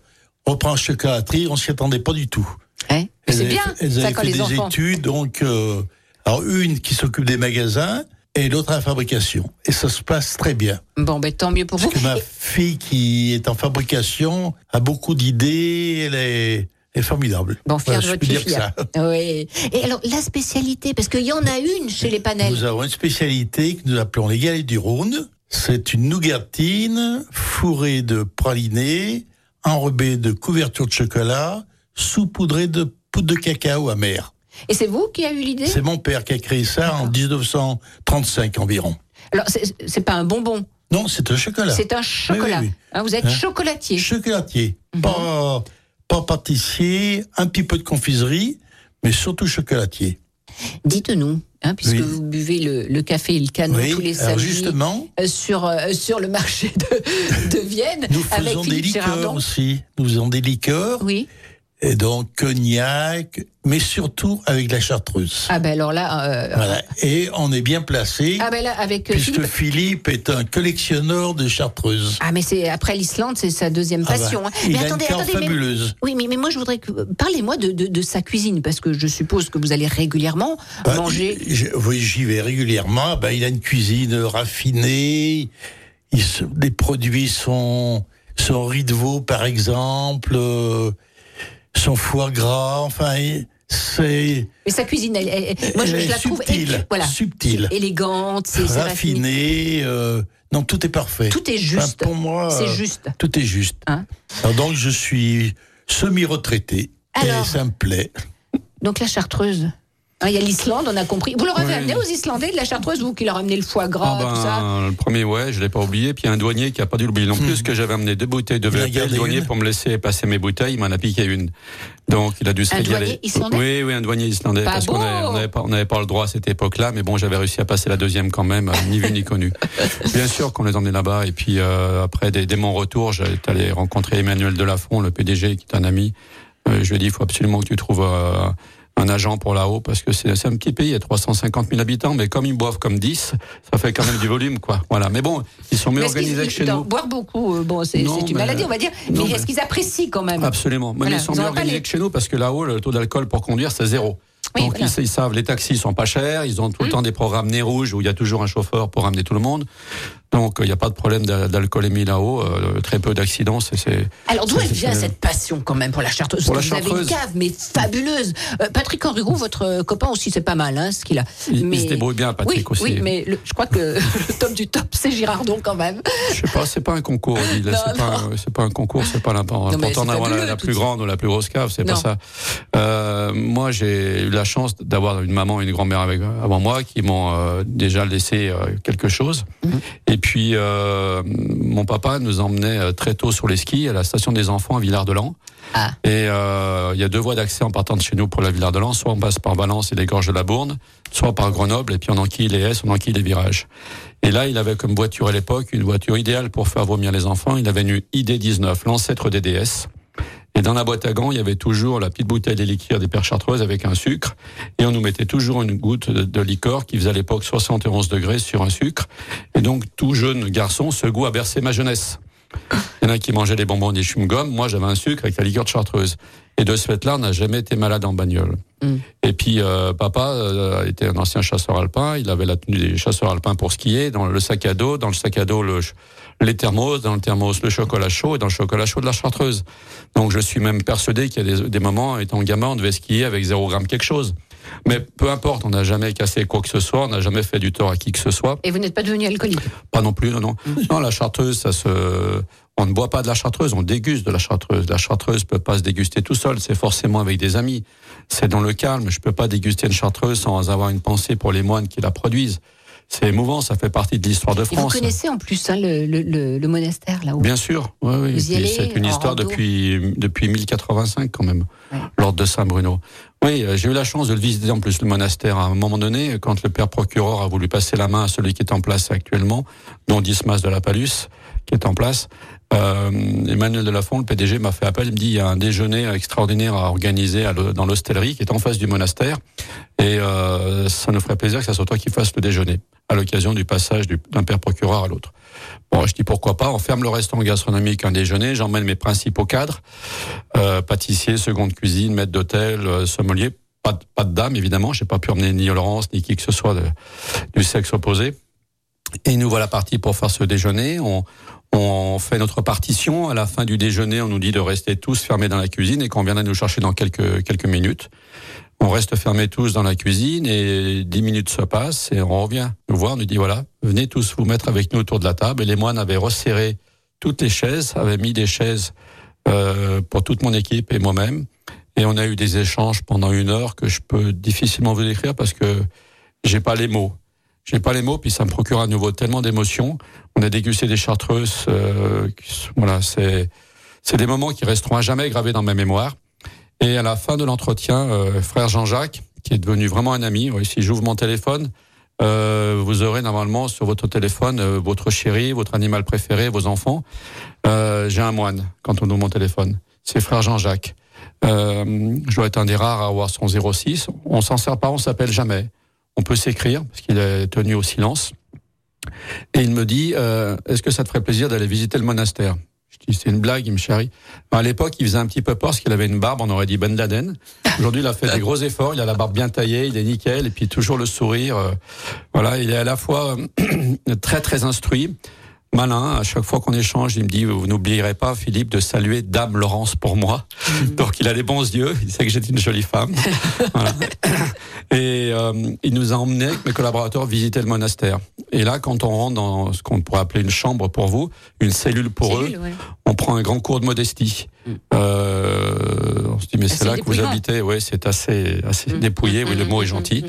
on reprend la chocolaterie, on s'y attendait pas du tout. Hein? C'est bien, elles ça avaient quand fait les des enfants. études, donc euh, Alors une qui s'occupe des magasins et l'autre à la fabrication. Et ça se passe très bien. Bon, ben tant mieux pour Parce vous. que ma fille qui est en fabrication a beaucoup d'idées, elle est, formidable. Bon, fier Voilà, de votre fille. ça. Oui. Et alors, la spécialité, parce qu'il y en a une chez les panels. Nous avons une spécialité que nous appelons les galettes du Rhône. C'est une nougatine fourrée de pralinés, enrobée de couverture de chocolat, saupoudrée de poudre de cacao amer. Et c'est vous qui avez eu l'idée? C'est mon père qui a créé ça en 1935 environ. Alors, c'est pas un bonbon, Non, c'est un chocolat. c'est un chocolat. Oui, oui, oui. Hein, vous êtes Hein? chocolatier. Chocolatier. Mhm. Pas, pas pâtissier, un petit peu de confiserie, mais surtout chocolatier. Dites-nous, hein, puisque vous buvez le, le café et le canon tous les alors samedis justement, euh, sur, euh, sur le marché de, de Vienne nous avec faisons des liqueurs Girardon. aussi. Nous faisons des liqueurs, Oui. Et donc cognac, mais surtout avec la chartreuse. Ah ben alors là, euh, Voilà. Et on est bien placé, ah ben là avec puisque Philippe. Philippe est un collectionneur de chartreuses. Ah mais c'est après l'Islande, c'est sa deuxième Ah bah, passion. hein. il mais a attendez, une attendez, mais- fabuleuse. oui, mais, mais moi je voudrais que parlez-moi de, de, de sa cuisine parce que je suppose que vous allez régulièrement Bah, manger. je- oui, j'y vais régulièrement. Bah, il a une cuisine raffinée. Il se- les produits sont son riz de veau, par exemple, euh, son foie gras. Enfin, c'est Mais sa cuisine, elle- elle- moi je, Elle je est la trouve subtile, é- voilà, subtile. élégante, c'est c'est raffiné. raffiné. euh, non, tout est parfait. Tout est Enfin, juste. pour moi, C'est juste. Tout est juste. Hein Alors, donc, je suis semi-retraité. Et ça me plaît. Donc la chartreuse. Hein, Il y a l'Islande, on a compris. Vous leur avez Oui. amené aux Islandais de la chartreuse, vous qui leur amenez le foie gras, Ah ben, tout ça Le premier, ouais, je l'ai pas oublié. Puis il y a un douanier qui a pas dû l'oublier non plus, Hmm. parce que j'avais amené deux bouteilles de Il a VAP. Le douanier, une. pour me laisser passer mes bouteilles, il m'en a piqué une. Donc il a dû se Un régaler. douanier islandais Oui, oui, un douanier islandais. Pas parce qu'on n'avait pas, le droit à cette époque-là, mais bon, j'avais réussi à passer la deuxième quand même, euh, ni vu ni connu. Bien sûr qu'on les emmenait là-bas. Et puis euh, après, dès, dès mon retour, j'étais allé rencontrer Emmanuel Delafont, le PDG, qui est un ami. Euh, je lui ai dit, il faut absolument que tu trouves euh, un agent pour là-haut, parce que c'est un petit pays, il y a 350 000 habitants, mais comme ils boivent comme 10, ça fait quand même du volume, quoi. Voilà. Mais bon, ils sont mieux Mais organisés que chez nous. Boire beaucoup, euh, bon, c'est une maladie, on va dire. non, mais est-ce qu'ils apprécient quand même? Absolument. Mais ils sont mieux organisés les- que chez nous parce que là-haut, le taux d'alcool pour conduire, c'est zéro. Oui, Donc voilà. Ils, ils savent, les taxis sont pas chers, ils ont tout le temps des programmes nez rouge où il y a toujours un chauffeur pour ramener tout le monde. Donc il n'y a pas de problème d'a- d'alcoolémie là-haut, euh, très peu d'accidents. Alors d'où elle vient cette passion quand même pour la chartreuse Pour la Vous avez une cave, mais fabuleuse. Euh, Patrick Henriroux, votre euh, copain aussi, c'est pas mal, hein, ce qu'il a. Il, il mais... se débrouille bien, Patrick oui, aussi. oui, mais le- je crois que le top du top, c'est Girardon quand même. Je sais pas, c'est pas un concours. C'est pas, pas un concours, c'est pas l'important d'avoir la, plus grande ou la plus grosse cave, c'est pas ça. Euh, moi, j'ai eu la chance d'avoir une maman et une grand-mère avant moi qui m'ont déjà laissé quelque chose. Mhm. Et puis, euh, mon papa nous emmenait euh, très tôt sur les skis à la station des enfants à Villard-de-Lans. Ah. Et euh, il y a deux voies d'accès en partant de chez nous pour la Villard-de-Lans. Soit on passe par Valence et les gorges de la Bourne, soit par Grenoble et puis on enquille les S, on enquille les virages. Et là, il avait comme voiture à l'époque une voiture idéale pour faire vomir les enfants. Il avait une ID19, l'ancêtre des DS. Et dans la boîte à gants, il y avait toujours la petite bouteille des liqueurs des Pères Chartreuses avec un sucre. Et on nous mettait toujours une goutte de, de liqueur qui faisait à l'époque 71 degrés sur un sucre. Et donc, tout jeune garçon, ce goût a bercé ma jeunesse. Il y en a qui mangeaient des bonbons, des chewing-gums. Moi, j'avais un sucre avec la liqueur de Chartreuse. Et de ce fait-là, on n'a jamais été malade en bagnole. Mm. Et puis, euh, papa euh, était un ancien chasseur alpin. Il avait la tenue des chasseurs alpins pour skier. Dans le sac à dos, dans le sac à dos, le, les thermos, dans le thermos, le chocolat chaud, et dans le chocolat chaud de la Chartreuse. Donc, je suis même persuadé qu'il y a des, des moments, étant gamin, on devait skier avec 0 gramme quelque chose. Mais peu importe, on n'a jamais cassé quoi que ce soit, on n'a jamais fait du tort à qui que ce soit. Et vous n'êtes pas devenu alcoolique Pas non plus, non, non. Non, la chartreuse, ça se. On ne boit pas de la chartreuse, on déguste de la chartreuse. La chartreuse peut pas se déguster tout seul, c'est forcément avec des amis. C'est dans le calme. Je peux pas déguster une chartreuse sans avoir une pensée pour les moines qui la produisent. C'est émouvant, ça fait partie de l'histoire de Et vous France. connaissez en plus hein, le, le, le, le monastère là-haut Bien sûr, oui, C'est une histoire rando depuis depuis 1085 quand même, Ouais. l'ordre de Saint Bruno. Oui, euh, j'ai eu la chance de le visiter en plus le monastère à un moment donné quand le père procureur a voulu passer la main à celui qui est en place actuellement, dont Dismas de la Palus, qui est en place. Euh, Emmanuel Delafont, le PDG, m'a fait appel. Il me dit il y a un déjeuner extraordinaire à organiser dans l'hostellerie qui est en face du monastère, et euh, ça nous ferait plaisir que ça soit toi qui fasses le déjeuner à l'occasion du passage du- d'un père procureur à l'autre. Bon, je dis pourquoi pas? On ferme le restaurant gastronomique un déjeuner. J'emmène mes principaux cadres, euh, pâtissier, seconde cuisine, maître d'hôtel, euh, sommelier. pas, de- pas dame évidemment. J'ai pas pu emmener ni Laurence ni qui que ce soit de- du sexe opposé. Et nous voilà partis pour faire ce déjeuner. On fait notre partition. À la fin du déjeuner, on nous dit de rester tous fermés dans la cuisine et qu'on viendra nous chercher dans quelques quelques minutes. On reste fermés tous dans la cuisine et dix minutes se passent et on revient nous voir. On nous dit voilà, venez tous vous mettre avec nous autour de la table. Et les moines avaient resserré toutes les chaises, avaient mis des chaises euh, pour toute mon équipe et moi-même. Et on a eu des échanges pendant une heure que je peux difficilement vous décrire parce que j'ai pas les mots. J'ai pas les mots, puis ça me procure à nouveau tellement d'émotions. On a dégusté des chartreuses. euh, voilà, c'est c'est des moments qui resteront à jamais gravés dans ma mémoire. Et à la fin de l'entretien, euh, frère Jean-Jacques, qui est devenu vraiment un ami, si j'ouvre mon téléphone, euh, vous aurez normalement sur votre téléphone euh, votre chéri, votre animal préféré, vos enfants. Euh, J'ai un moine quand on ouvre mon téléphone. C'est frère Jean-Jacques. Je dois être un des rares à avoir son 06. On s'en sert pas, on s'appelle jamais. On peut s'écrire parce qu'il est tenu au silence. Et il me dit, euh, est-ce que ça te ferait plaisir d'aller visiter le monastère? Je dis, c'est une blague, il me chérit. À l'époque, il faisait un petit peu peur parce qu'il avait une barbe, on aurait dit Ben Laden. Aujourd'hui, il a fait des gros efforts, il a la barbe bien taillée, il est nickel, et puis toujours le sourire. euh, voilà, il est à la fois euh, très très instruit, malin. À chaque fois qu'on échange, il me dit, vous n'oublierez pas, Philippe, de saluer Dame Laurence pour moi. Donc il a les bons yeux, il sait que j'étais une jolie femme. Voilà. Et euh, il nous a emmenés avec mes collaborateurs visiter le monastère. Et là, quand on rentre dans ce qu'on pourrait appeler une chambre pour vous, une cellule pour Cellule, eux, ouais. on prend un grand cours de modestie. Euh, on se dit mais c'est là que vous habitez, ouais, c'est assez assez dépouillé, oui, le mot est gentil.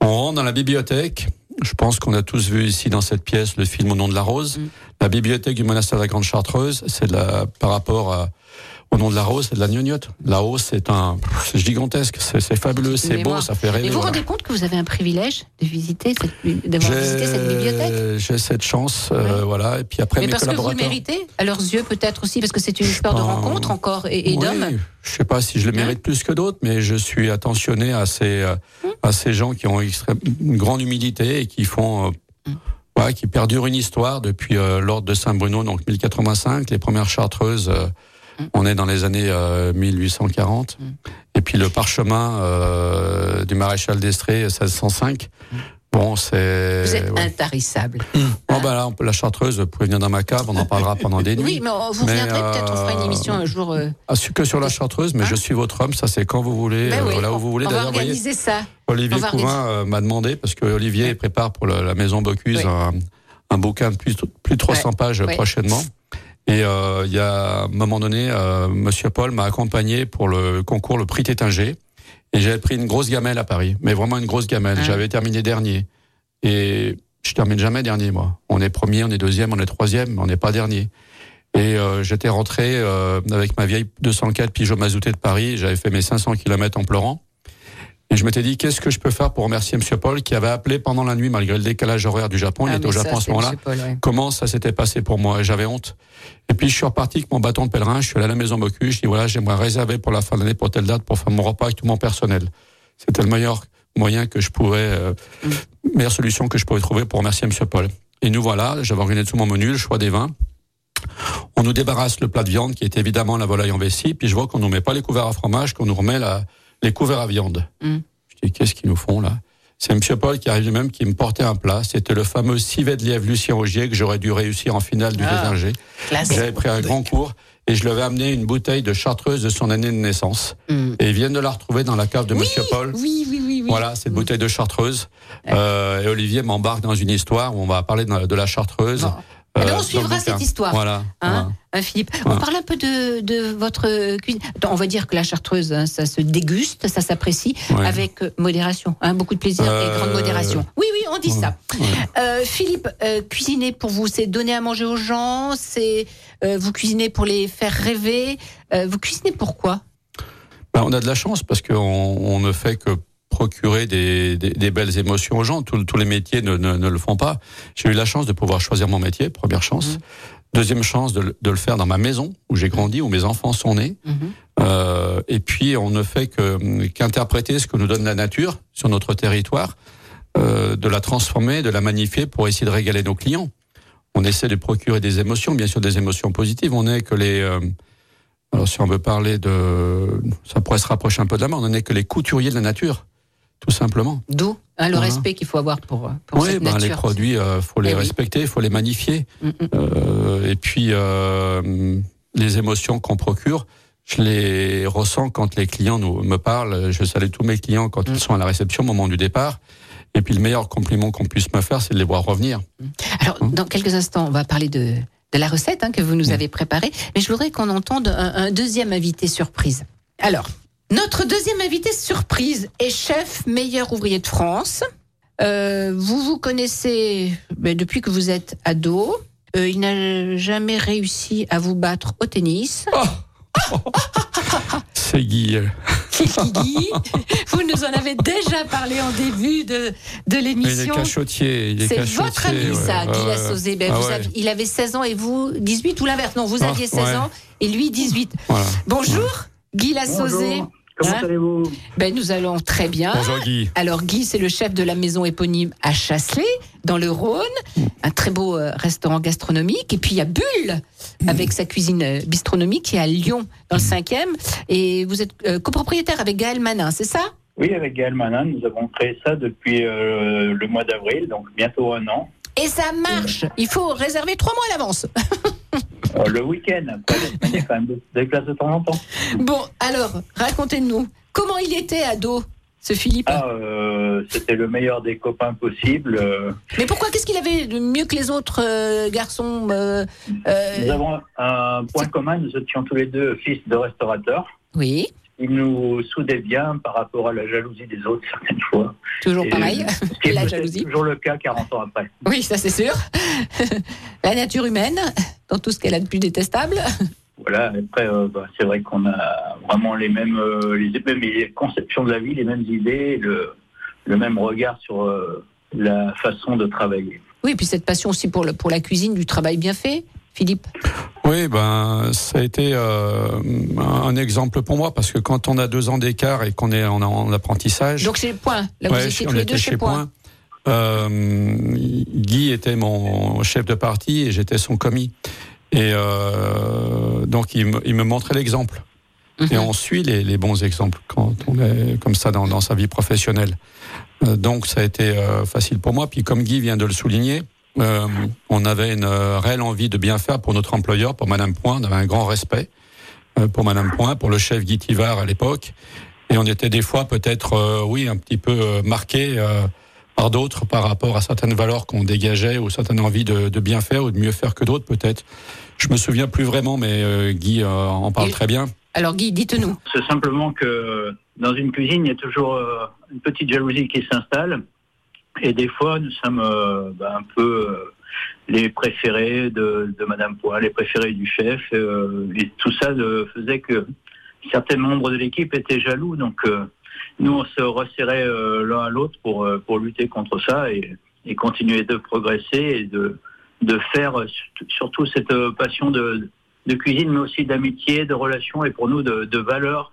On rentre dans la bibliothèque. Je pense qu'on a tous vu ici dans cette pièce le film Au nom de la rose. La bibliothèque du monastère de la Grande Chartreuse, c'est par rapport à au nom de la rose, c'est de la gnognotte. La rose, c'est un, c'est gigantesque, c'est fabuleux, c'est beau, ça fait rêver. Et vous vous voilà. rendez compte que vous avez un privilège de visiter cette, d'avoir visité cette bibliothèque? J'ai- cette chance, euh, voilà. Et puis après, Mais mes parce que vous le méritez, à leurs yeux peut-être aussi, parce que c'est une histoire de rencontre encore et, et Oui, d'hommes. Je sais pas si je le mérite plus que d'autres, mais je suis attentionné à ces euh, à ces gens qui ont extrême- une grande humilité et qui font euh, voilà, qui perdurent une histoire depuis euh, l'ordre de Saint-Bruno, donc 1085, les premières chartreuses. Euh, On est dans les années euh, 1840. Et puis le parchemin euh, du maréchal d'Estrée, 1605. Bon, c'est. Vous êtes ouais. intarissable. Bon, bah là, peut- la chartreuse, vous pouvez venir dans ma cave, on en parlera pendant des nuits. Oui, mais euh, vous Mais, reviendrez peut-être, on fera une euh, émission un jour. euh, Ah, que sur la chartreuse, mais je suis votre homme, ça c'est quand vous voulez, ben euh, oui, voilà on, où vous voulez. on va voyez, organiser ça. Olivier Couvin euh, m'a demandé, parce que Olivier prépare pour le- la maison Bocuse un, un bouquin de plus, plus de 300 Ouais, pages prochainement. Et euh, il y a un moment donné, euh, Monsieur Paul m'a accompagné pour le concours le prix Tétinger. Et j'avais pris une grosse gamelle à Paris, mais vraiment une grosse gamelle. Ah. J'avais terminé dernier. Et je termine jamais dernier, moi. On est premier, on est deuxième, on est troisième, mais on n'est pas dernier. Et euh, j'étais rentré euh, avec ma vieille 204 Peugeot Mazouté de Paris. J'avais fait mes 500 km en pleurant. Et je m'étais dit, qu'est-ce que je peux faire pour remercier Monsieur Paul qui avait appelé pendant la nuit, malgré le décalage horaire du Japon. il Ah, était au ça, Japon à ce moment-là. Ouais. Comment ça s'était passé pour moi? Et J'avais honte. Et puis je suis reparti avec mon bâton de pèlerin. Je suis allé à la maison Bocuse. Je dis voilà, j'aimerais réserver pour la fin de l'année pour telle date pour faire mon repas avec tout mon personnel. C'était le meilleur moyen que je pouvais, euh, meilleure solution que je pouvais trouver pour remercier Monsieur Paul. Et nous voilà. J'avais organisé tout mon menu, le choix des vins. On nous débarrasse le plat de viande qui est évidemment la volaille en vessie. Puis je vois qu'on nous met pas les couverts à fromage, qu'on nous remet la, les couverts à viande. Mm. Je dis qu'est-ce qu'ils nous font là? C'est Monsieur Paul qui arrive lui-même qui me portait un plat. C'était le fameux civet de lièvre Lucien Augier que j'aurais dû réussir en finale du Ah. J'avais pris un grand cours et je lui avais amené une bouteille de chartreuse de son année de naissance. Mm. Et ils viennent de la retrouver dans la cave de Monsieur Paul. Oui, oui, oui, oui. Voilà, cette bouteille de chartreuse. Euh, et Olivier m'embarque dans une histoire où on va parler de, de la chartreuse. Bon. Euh, on suivra cette histoire. Voilà. Hein, voilà. hein, Philippe, on parle un peu de, de votre cuisine. Attends, on va dire que la chartreuse, hein, ça se déguste, ça s'apprécie Ouais. avec euh, modération, hein, beaucoup de plaisir et Euh, grande modération. Oui, oui, on dit ça. ouais. Euh, Philippe, euh, cuisiner pour vous, c'est donner à manger aux gens, c'est vous cuisinez pour les faire rêver. Vous cuisinez pourquoi? Ben, on a de la chance parce qu'on on ne fait que procurer des, des, des belles émotions aux gens. Tous, tous les métiers ne, ne, ne le font pas. J'ai eu la chance de pouvoir choisir mon métier, première chance. Deuxième chance de, le- de le faire dans ma maison où j'ai grandi, où mes enfants sont nés. Euh, et puis on ne fait que qu'interpréter ce que nous donne la nature sur notre territoire, euh, de la transformer, de la magnifier pour essayer de régaler nos clients. On essaie de procurer des émotions, bien sûr des émotions positives. On est que les euh, Alors si on veut parler de, ça pourrait se rapprocher un peu de la main. On n'est que les couturiers de la nature, tout simplement. D'où hein, le Voilà. respect qu'il faut avoir pour, pour Oui, cette ben, nature. les produits, euh, faut les Eh oui. respecter, faut les magnifier. Mm, mm. Euh, et puis euh, les émotions qu'on procure, je les ressens quand les clients nous me parlent. Je salue tous mes clients quand Mm. ils sont à la réception au moment du départ. Et puis le meilleur compliment qu'on puisse me faire, c'est de les voir revenir. Alors, dans quelques instants, on va parler de, de la recette hein, que vous nous avez préparée. Mais je voudrais qu'on entende un, un deuxième invité surprise. Alors, notre deuxième invité surprise est chef meilleur ouvrier de France. Euh, vous vous connaissez ben, depuis que vous êtes ado. Euh, il n'a jamais réussi à vous battre au tennis. C'est Guy. Guy, vous nous en avez déjà parlé en début de, de Il est l'émission. cachotier. C'est votre ami, ouais, ça, Guy ouais. Ben, Ah vous ouais. avez- il avait 16 ans et vous 18 ou l'inverse Non, vous Ah, aviez 16 ouais. ans et lui 18. Voilà. Bonjour, Guy Lassauzé. Bonjour. Comment Hein allez-vous ben, Nous allons très bien. Bonjour Guy. Alors Guy, c'est le chef de la maison éponyme à Chasselet, dans le Rhône, un très beau euh, restaurant gastronomique. Et puis il y a Bulle, avec sa cuisine euh, bistronomique, qui est à Lyon, dans le 5e. Et vous êtes euh, copropriétaire avec Gaël Manin, c'est ça? Oui, avec Gaël Manin, nous avons créé ça depuis euh, le mois d'avril, donc bientôt un an. Et ça marche Il faut réserver trois mois à l'avance. Euh, le week-end, après, la semaine, il y a quand même des classes de temps en temps. Bon, alors, racontez-nous, comment il était ado, ce Philippe Ah, euh, c'était le meilleur des copains possibles. euh, Mais pourquoi Qu'est-ce qu'il avait de mieux que les autres euh, garçons euh, euh, Nous avons un point commun, nous étions tous les deux fils de restaurateurs. Oui, Il nous soudait bien par rapport à la jalousie des autres, certaines fois. toujours Et, pareil. Ce La jalousie. toujours le cas 40 ans après. Oui, ça c'est sûr. La nature humaine, dans tout ce qu'elle a de plus détestable. Voilà, après, euh, bah, c'est vrai qu'on a vraiment les mêmes, euh, les mêmes conceptions de la vie, les mêmes idées, le, le même regard sur euh, la façon de travailler. Oui, puis cette passion aussi pour, le, pour la cuisine, du travail bien fait, Philippe. Oui, ben ça a été euh, un exemple pour moi parce que quand on a deux ans d'écart et qu'on est en, en apprentissage, Donc chez Point, là vous Ouais, étiez on tous les deux chez Point. Euh, Guy était mon chef de parti et j'étais son commis. Et euh, donc il me, il me montrait l'exemple. Et on suit les, les bons exemples quand on est comme ça dans, dans sa vie professionnelle. Donc ça a été facile pour moi. Puis comme Guy vient de le souligner, euh, on avait une euh, réelle envie de bien faire pour notre employeur, pour Madame Point. On avait un grand respect euh, pour Madame Point, pour le chef Guy Tivard à l'époque. Et on était des fois peut-être, euh, oui, un petit peu euh, marqués euh, par d'autres par rapport à certaines valeurs qu'on dégageait ou certaines envies de, de bien faire ou de mieux faire que d'autres peut-être. Je me souviens plus vraiment, mais euh, Guy euh, en parle Et- très bien. Alors Guy, dites-nous. C'est simplement que dans une cuisine, il y a toujours euh, une petite jalousie qui s'installe. Et des fois, nous sommes euh, bah, un peu euh, les préférés de, de Madame Poix, les préférés du chef. euh, et tout ça faisait que certains membres de l'équipe étaient jaloux. Donc, euh, nous, on se resserrait l'un à l'autre pour, pour lutter contre ça et, et continuer de progresser et de, de faire surtout- cette passion de, de cuisine, mais aussi d'amitié, de relations et pour nous de, de valeurs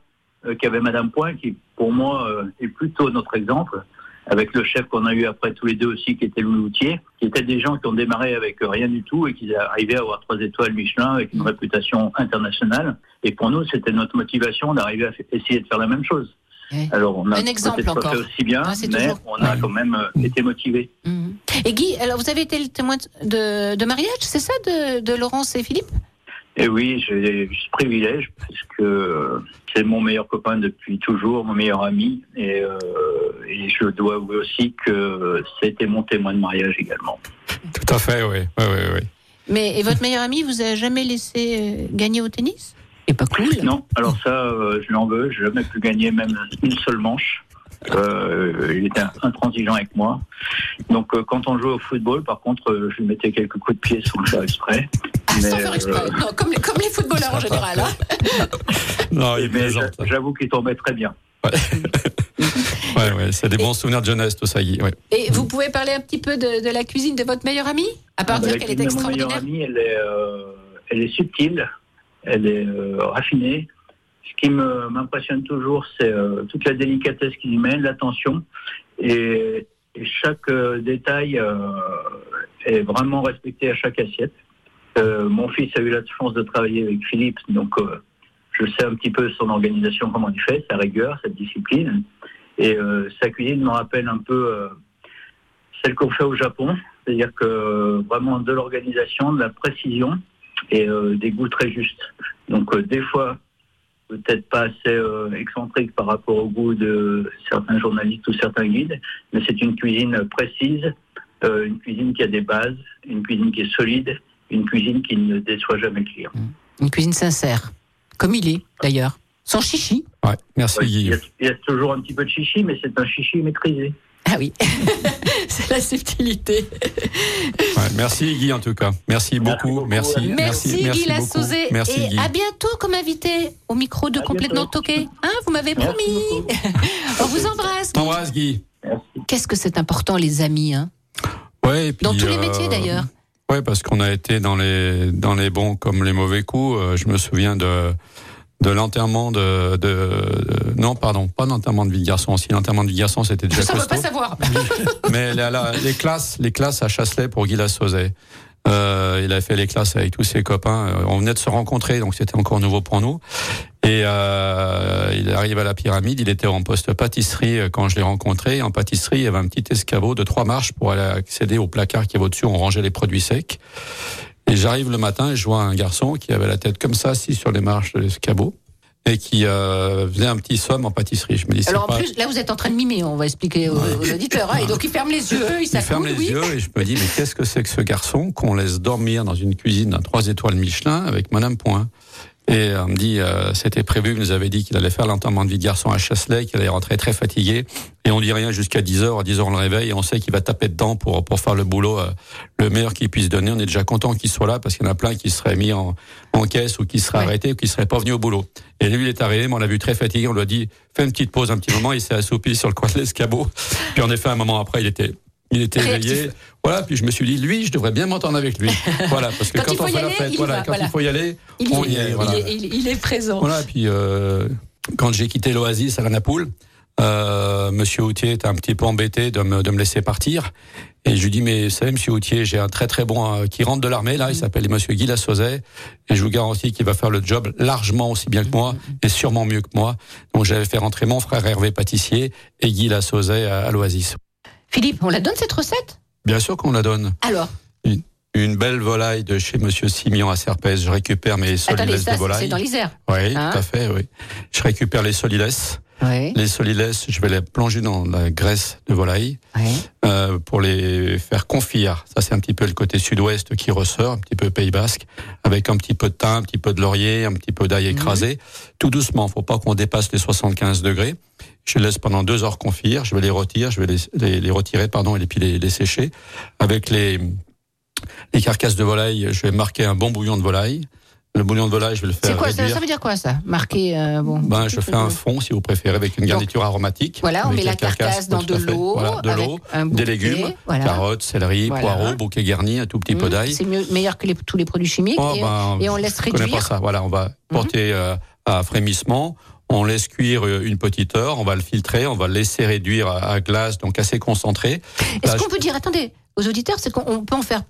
qu'avait Madame Point, qui pour moi est plutôt notre exemple, avec le chef qu'on a eu après tous les deux aussi, qui était Louis Loutier, qui étaient des gens qui ont démarré avec rien du tout et qui arrivaient à avoir trois étoiles Michelin avec une réputation internationale. Et pour nous, c'était notre motivation d'arriver à essayer de faire la même chose. Ouais. Alors on a Un exemple peut-être pas fait aussi bien, Ah, mais toujours- on a quand même euh, été motivés. Mhm. Et Guy, alors vous avez été le témoin de, de mariage, c'est ça, de, de Laurence et Philippe? Et oui, j'ai ce privilège parce que euh, c'est mon meilleur copain depuis toujours, mon meilleur ami. Et, euh, et je dois avouer aussi que c'était mon témoin de mariage également. Tout à fait, oui. oui, oui, oui. Mais et votre meilleur ami vous a jamais laissé euh, gagner au tennis? C'est pas cool. Non, alors ça, euh, je l'en veux. Je n'ai jamais pu gagner même une seule manche. Euh, il était intransigeant avec moi. Donc euh, quand on jouait au football, par contre, euh, je lui mettais quelques coups de pied sans le faire exprès. Ah, sans Mais, faire exprès. euh, Non, comme, les- comme les footballeurs en général. hein. Non, il mais j'avoue qu'il tombait très bien. Ouais, ouais, c'est des bons souvenirs de jeunesse, tout ça, Guy. Ouais. Et vous pouvez parler un petit peu de, de la cuisine de votre meilleur ami À part Ah, bah, dire qu'elle est extraordinaire. ami, elle est, euh, elle est subtile, elle est euh, raffinée. Ce qui m'impressionne toujours, c'est euh, toute la délicatesse qu'il y mène, l'attention. Et, chaque euh, détail euh, est vraiment respecté à chaque assiette. Mon fils a eu la chance de travailler avec Philippe, donc je sais un petit peu son organisation, comment il fait, sa rigueur, sa discipline. Et sa cuisine me rappelle un peu celle qu'on fait au Japon, c'est-à-dire que vraiment de l'organisation, de la précision et des goûts très justes. Donc des fois, peut-être pas assez euh, excentrique par rapport au goût de certains journalistes ou certains guides, mais c'est une cuisine précise, euh, une cuisine qui a des bases, une cuisine qui est solide, une cuisine qui ne déçoit jamais le client. Une cuisine sincère, comme il est d'ailleurs, sans chichi. Ouais, merci Ouais, il, Guy. y a, il y a toujours un petit peu de chichi, mais c'est un chichi maîtrisé. Ah oui, c'est la subtilité. Ouais, merci Guy en tout cas. Merci beaucoup. Merci. Merci, Guy beaucoup. Lassauzé. Merci et Guy. à bientôt comme invité au micro de Complètement Toqué. Hein, vous m'avez promis. On vous embrasse. Guy. T'embrasse Guy. Qu'est-ce que c'est important les amis hein? Ouais, et puis, Dans tous les euh, métiers d'ailleurs. Ouais, parce qu'on a été dans les dans les bons comme les mauvais coups. Euh, je me souviens de de l'enterrement de, de, de- non pardon pas d'enterrement de vie de garçon si l'enterrement de vie de garçon c'était déjà Ça, on pas savoir. mais la- la- les classes les classes à Chasselet pour Guy Lassauzet euh, il a fait les classes avec tous ses copains. Euh, on venait de se rencontrer donc c'était encore nouveau pour nous. Et euh, il arrive à la pyramide il était en poste pâtisserie euh, quand je l'ai rencontré. En pâtisserie il y avait un petit escabeau de trois marches pour aller accéder au placard qui est au-dessus on rangeait les produits secs et j'arrive le matin et je vois un garçon qui avait la tête comme ça, assis sur les marches de l'escabeau, et qui euh, faisait un petit somme en pâtisserie. Je me dis, Alors en pas... plus, là vous êtes en train de mimer, on va expliquer aux, aux auditeurs. hein. et donc il ferme les yeux, il Il ferme s'accoule, les oui. yeux et je me dis, mais qu'est-ce que c'est que ce garçon qu'on laisse dormir dans une cuisine d'un trois étoiles Michelin avec Madame Point? Et on me dit, euh, c'était prévu, il nous avait dit qu'il allait faire l'enterrement de vie de garçon à Chasselet, qu'il allait rentrer très fatigué. Et on dit rien jusqu'à 10h, à 10h on le réveille et on sait qu'il va taper dedans pour, pour faire le boulot euh, le meilleur qu'il puisse donner. On est déjà content qu'il soit là parce qu'il y en a plein qui seraient mis en, en caisse ou qui seraient arrêtés ou qui seraient pas venus au boulot. Et lui, il est arrivé, mais on l'a vu très fatigué, on lui a dit, fais une petite pause un petit moment, il s'est assoupi sur le coin de l'escabeau. Puis en effet, un moment après, il était il était Réactif. éveillé. Voilà, puis je me suis dit, lui, je devrais bien m'entendre avec lui. Voilà, parce que Quand quand, il faut on y fait aller, la fête, il voilà, va, quand voilà. il faut y aller, Il, on est, y est. il voilà. est- il- il est présent. Voilà, puis euh, quand j'ai quitté l'Oasis à la Napoule, euh, Monsieur Houtier était un petit peu embêté de me, de me laisser partir. Et je lui dis, mais vous savez, Monsieur Houtier, j'ai un très très bon euh, qui rentre de l'armée, là, il s'appelle Monsieur Guy Lassauzet, et je vous garantis qu'il va faire le job largement aussi bien que moi, et sûrement mieux que moi. Donc j'avais fait rentrer mon frère Hervé pâtissier et Guy Lassauzet à, à l'Oasis. Philippe, on la donne cette recette? Bien sûr qu'on la donne. Alors, Une, une belle volaille de chez Monsieur Simian à Serpès. Je récupère mes ça de volaille. c'est dans l'Isère. Oui, Hein? tout à fait, oui. Je récupère les solilès. Oui. Les solilès, je vais les plonger dans la graisse de volaille euh, pour les faire confire. Ça, c'est un petit peu le côté sud-ouest qui ressort, un petit peu Pays Basque, avec un petit peu de thym, un petit peu de laurier, un petit peu d'ail écrasé. Tout doucement, faut pas qu'on dépasse les 75 degrés. Je les laisse pendant deux heures confire. Je vais les retirer, je vais les, les, les retirer, pardon, et puis les, les sécher. Avec les, les carcasses de volaille, je vais marquer un bon bouillon de volaille. Le bouillon de volaille, je vais le C'est faire quoi ça, réduire. ça veut dire quoi ça Marquer euh, bon. Ben, je fais un fond, si vous préférez, avec une garniture aromatique. Voilà, on met la carcasse, carcasse dans de l'eau, Voilà, de l'eau, des légumes, voilà. carottes, céleri, Voilà. poireaux, bouquet garni, un tout petit peu Mmh, d'ail. C'est meilleur que les- tous les produits chimiques. Oh, et, ben, et on laisse je réduire. pas ça. Voilà, on va Mmh. porter euh, à frémissement. On laisse cuire euh, une petite heure, on va le filtrer, on va le laisser réduire à, glace, donc assez concentré. Est-ce qu'on peut dire, attendez, aux auditeurs, c'est qu'on on peut en faire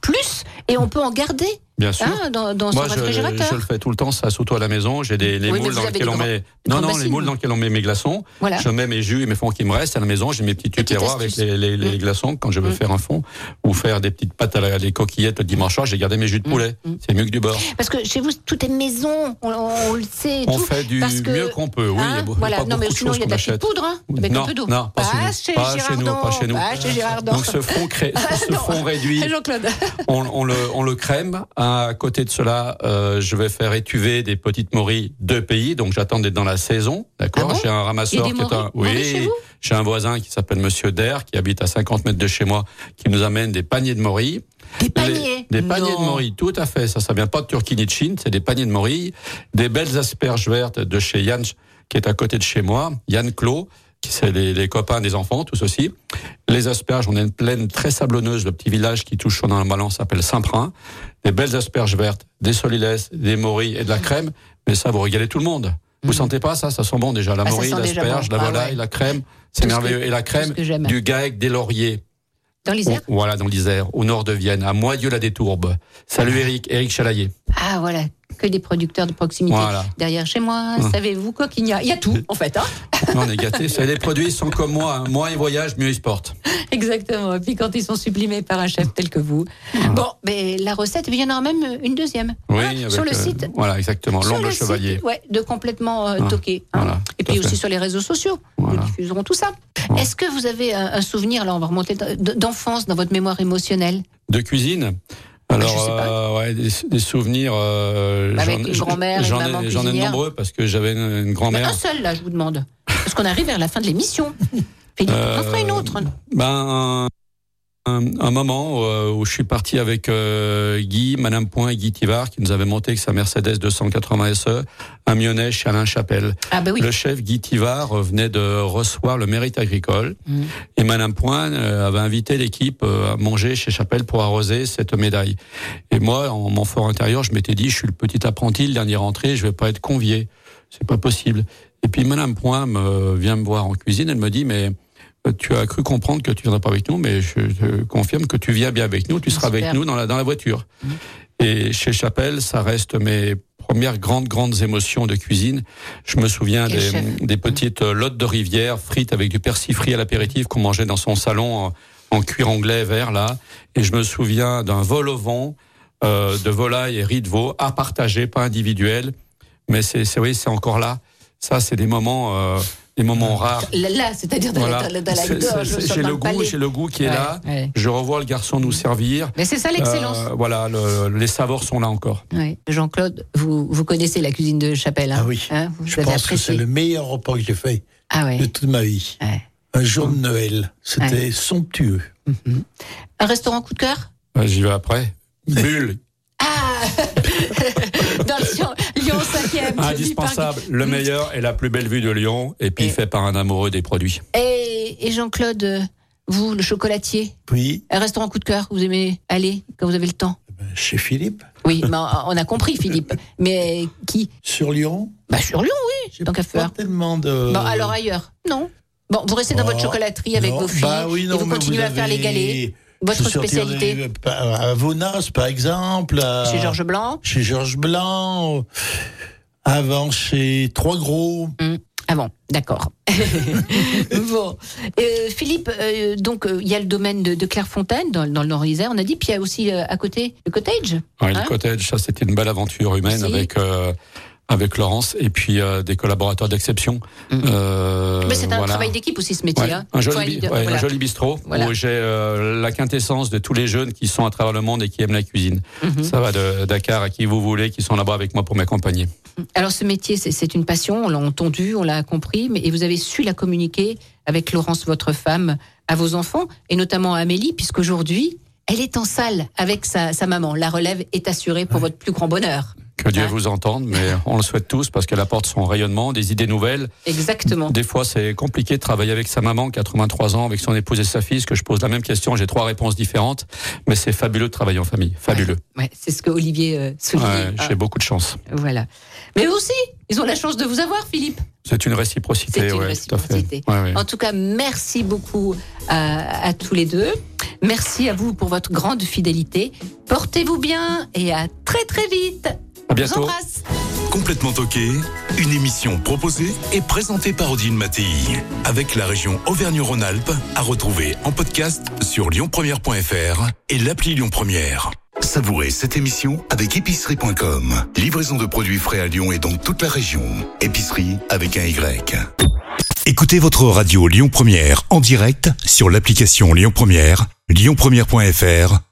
plus et on peut en garder Bien sûr. hein, dans, dans Moi, son je, réfrigérateur. je le fais tout le temps, ça surtout à la maison. J'ai des les Oui, moules dans des on grands- met. Non, non, les moules dans lesquels on met mes glaçons. Voilà. Je mets mes jus et mes fonds qui me restent à la maison. J'ai mes petits tupperwares avec les, les, les Mm. glaçons quand je veux Mm. faire un fond ou faire des petites pâtes à la, les coquillettes le dimanche soir. J'ai gardé mes jus de poulet. C'est mieux que du beurre. Parce que chez vous, tout est maison, on, on le sait. On tout, fait du parce que- mieux qu'on peut. Oui, Hein, voilà. non, mais sinon, il y a de la petite poudre hein, avec un peu d'eau. non, pas, chez nous. Pas chez nous, pas chez nous. pas chez Girardon. Donc ce fond, réduit, on, le, on le crème. À côté de cela, euh, je vais faire étuver des petites morilles de pays. Donc j'attends d'être dans la saison, d'accord Ah bon J'ai un ramasseur qui est un, vous j'ai un voisin qui s'appelle Monsieur Der, qui habite à 50 mètres de chez moi, qui nous amène des paniers de morilles. Des paniers Des paniers Non. de morilles, tout à fait. Ça, ça vient pas de Turquie ni de Chine, c'est des paniers de morilles. Des belles asperges vertes de chez Yann, qui est à côté de chez moi, Yann Clos, c'est les, les copains des enfants, tous aussi. Les asperges, on a une plaine très sablonneuse, le petit village qui touche dans le ballon s'appelle Saint-Prin. Des belles asperges vertes, des solilès, des morilles et de la crème. Mais ça, vous régalez tout le monde. Vous sentez pas ça? Ça sent bon déjà. La. Ah, morille, l'asperge, bon. la Ah volaille, ouais. la crème, Tout c'est ce merveilleux. que- Et la tout crème, du GAEC, des lauriers. Dans l'Isère Voilà, dans l'Isère, au nord de Vienne, à Moyeux-la-Détourbe. Salut Eric, Eric Chalaillé. Ah voilà, que des producteurs de proximité. Voilà. Derrière chez moi, Hum. savez-vous quoi qu'il y a? Il y a tout, en fait. Hein Non, on est gâtés. Des produits, sont comme moi. hein. Moins ils voyagent, mieux ils se portent. Exactement. Et puis quand ils sont sublimés par un chef tel que vous. Bon, mais la recette, il y en aura même une deuxième. Oui, Hein, avec, sur le euh, site. Voilà, exactement. Sur L'ombre le le chevalier. site, ouais, de complètement euh, Ah, toqué. hein. voilà, Et puis aussi sur les réseaux sociaux. Nous diffuserons tout ça. Est-ce que vous avez un, un souvenir, là on va remonter, d'enfance dans votre mémoire émotionnelle? De cuisine? Alors, euh, ouais, des, des souvenirs. euh, Bah, Avec j'en- une grand-mère, une j'en ai, j'en ai de nombreux parce que j'avais une, grand-mère. Un seul, là, je vous demande. Parce qu'on arrive vers la fin de l'émission. Philippe, on en fera une autre. Ben, un, un moment euh, où je suis parti avec euh, Guy, Madame Point et Guy Tivard, qui nous avait monté avec sa Mercedes 280 SE, un Mionnais chez Alain Chapelle. Ah bah oui. Le chef Guy Tivard venait de recevoir le mérite agricole Mm. et Madame Point euh, avait invité l'équipe euh, à manger chez Chapelle pour arroser cette médaille. Et moi, en mon fort intérieur, je m'étais dit, je suis le petit apprenti, le dernier rentré, je vais pas être convié. C'est pas possible. Et puis Madame Point me vient me voir en cuisine, elle me dit, mais tu as cru comprendre que tu viendrais pas avec nous, mais je te confirme que tu viens bien avec nous, tu seras Super. avec nous dans la, dans la voiture. Et chez Chapelle, ça reste mes premières grandes, grandes émotions de cuisine. Je me souviens des, des petites euh, lottes de rivière frites avec du persil frit à l'apéritif qu'on mangeait dans son salon en, en cuir anglais vert là. Et je me souviens d'un vol au vent euh, de volaille et riz de veau à partager, pas individuel. Mais c'est, c'est oui, c'est encore là. Ça, c'est des moments, euh, des moments rares. Là, c'est-à-dire dans Voilà. la, dans la gorge, J'ai le goût, j'ai le goût qui est Ouais, là. ouais. Je revois le garçon nous servir. Mais c'est ça l'excellence. Euh, voilà, le- les saveurs sont là encore. Ouais. Jean-Claude, vous, vous connaissez la cuisine de Chapelle, hein Ah oui. Hein, vous Je pense que c'est le meilleur repas que j'ai fait Ah ouais. de toute ma vie. Ouais. Un jour de Noël. C'était Ouais. somptueux. Un restaurant coup de cœur? Euh, J'y vais après. Bulle, Ah Dans le Lyon, Lyon 5e. indispensable. Le meilleur et la plus belle vue de Lyon, et puis Et- fait par un amoureux des produits. Et, et Jean-Claude, euh, vous, le chocolatier, Oui, un restaurant coup de cœur, vous aimez aller quand vous avez le temps? Ben, chez Philippe, Oui, mais on a compris, Philippe. Mais qui? Sur Lyon? Bah sur Lyon, oui, J'ai tant qu'à faire. tellement de. Bon, alors ailleurs Non. Bon, vous restez dans votre Oh, chocolaterie avec non, vos filles bah oui, non, et vous continuez à faire les galets. Votre spécialité en- À Vonas, par exemple. à- Chez Georges Blanc Chez Georges Blanc. Avant, chez Trois Gros. Ah bon, d'accord. bon. Euh, Philippe, euh, donc euh, il y a le domaine de, de Clairefontaine dans, dans le Nord-Isère, on a dit, puis il y a aussi euh, à côté le cottage. Hein le cottage, ça c'était une belle aventure humaine avec euh, avec Laurence et puis euh, des collaborateurs d'exception. Euh, Mais c'est un voilà. travail d'équipe aussi ce métier. Ouais, hein. un, joli, aller bi- de- ouais, voilà. un joli bistrot Voilà. où j'ai euh, la quintessence de tous les jeunes qui sont à travers le monde et qui aiment la cuisine. Mhm. Ça va de Dakar à qui vous voulez, qui sont là-bas avec moi pour m'accompagner. Alors ce métier, c'est- une passion, on l'a entendu, on l'a compris, mais et vous avez su la communiquer avec Laurence, votre femme, à vos enfants, et notamment à Amélie, puisqu'aujourd'hui, elle est en salle avec sa, sa maman. La relève est assurée pour votre plus grand bonheur. Que Dieu vous entende, mais on le souhaite tous parce qu'elle apporte son rayonnement, des idées nouvelles. Exactement. Des fois, c'est compliqué de travailler avec sa maman, 83 ans, avec son épouse et sa fille, parce que je pose la même question, j'ai trois réponses différentes, mais c'est fabuleux de travailler en famille, fabuleux. Ouais, c'est ce que Olivier euh, soulignait. Ouais, Ah, j'ai beaucoup de chance. voilà. Mais eux aussi, ils ont la chance de vous avoir, Philippe. C'est une réciprocité, C'est une ouais, tout à fait. réciprocité. En tout cas, merci beaucoup à, à tous les deux. Merci à vous pour votre grande fidélité. Portez-vous bien et à très très vite. À Je vous bientôt. Complètement toqué, une émission proposée et présentée par Odile Mattei, avec la région Auvergne-Rhône-Alpes, à retrouver en podcast sur lyonpremière.fr et l'appli Lyon Première. Savourez cette émission avec épicerie.com. Livraison de produits frais à Lyon et dans toute la région. Épicerie avec un Y. Écoutez votre radio Lyon Première en direct sur l'application Lyon Première, lyonpremière.fr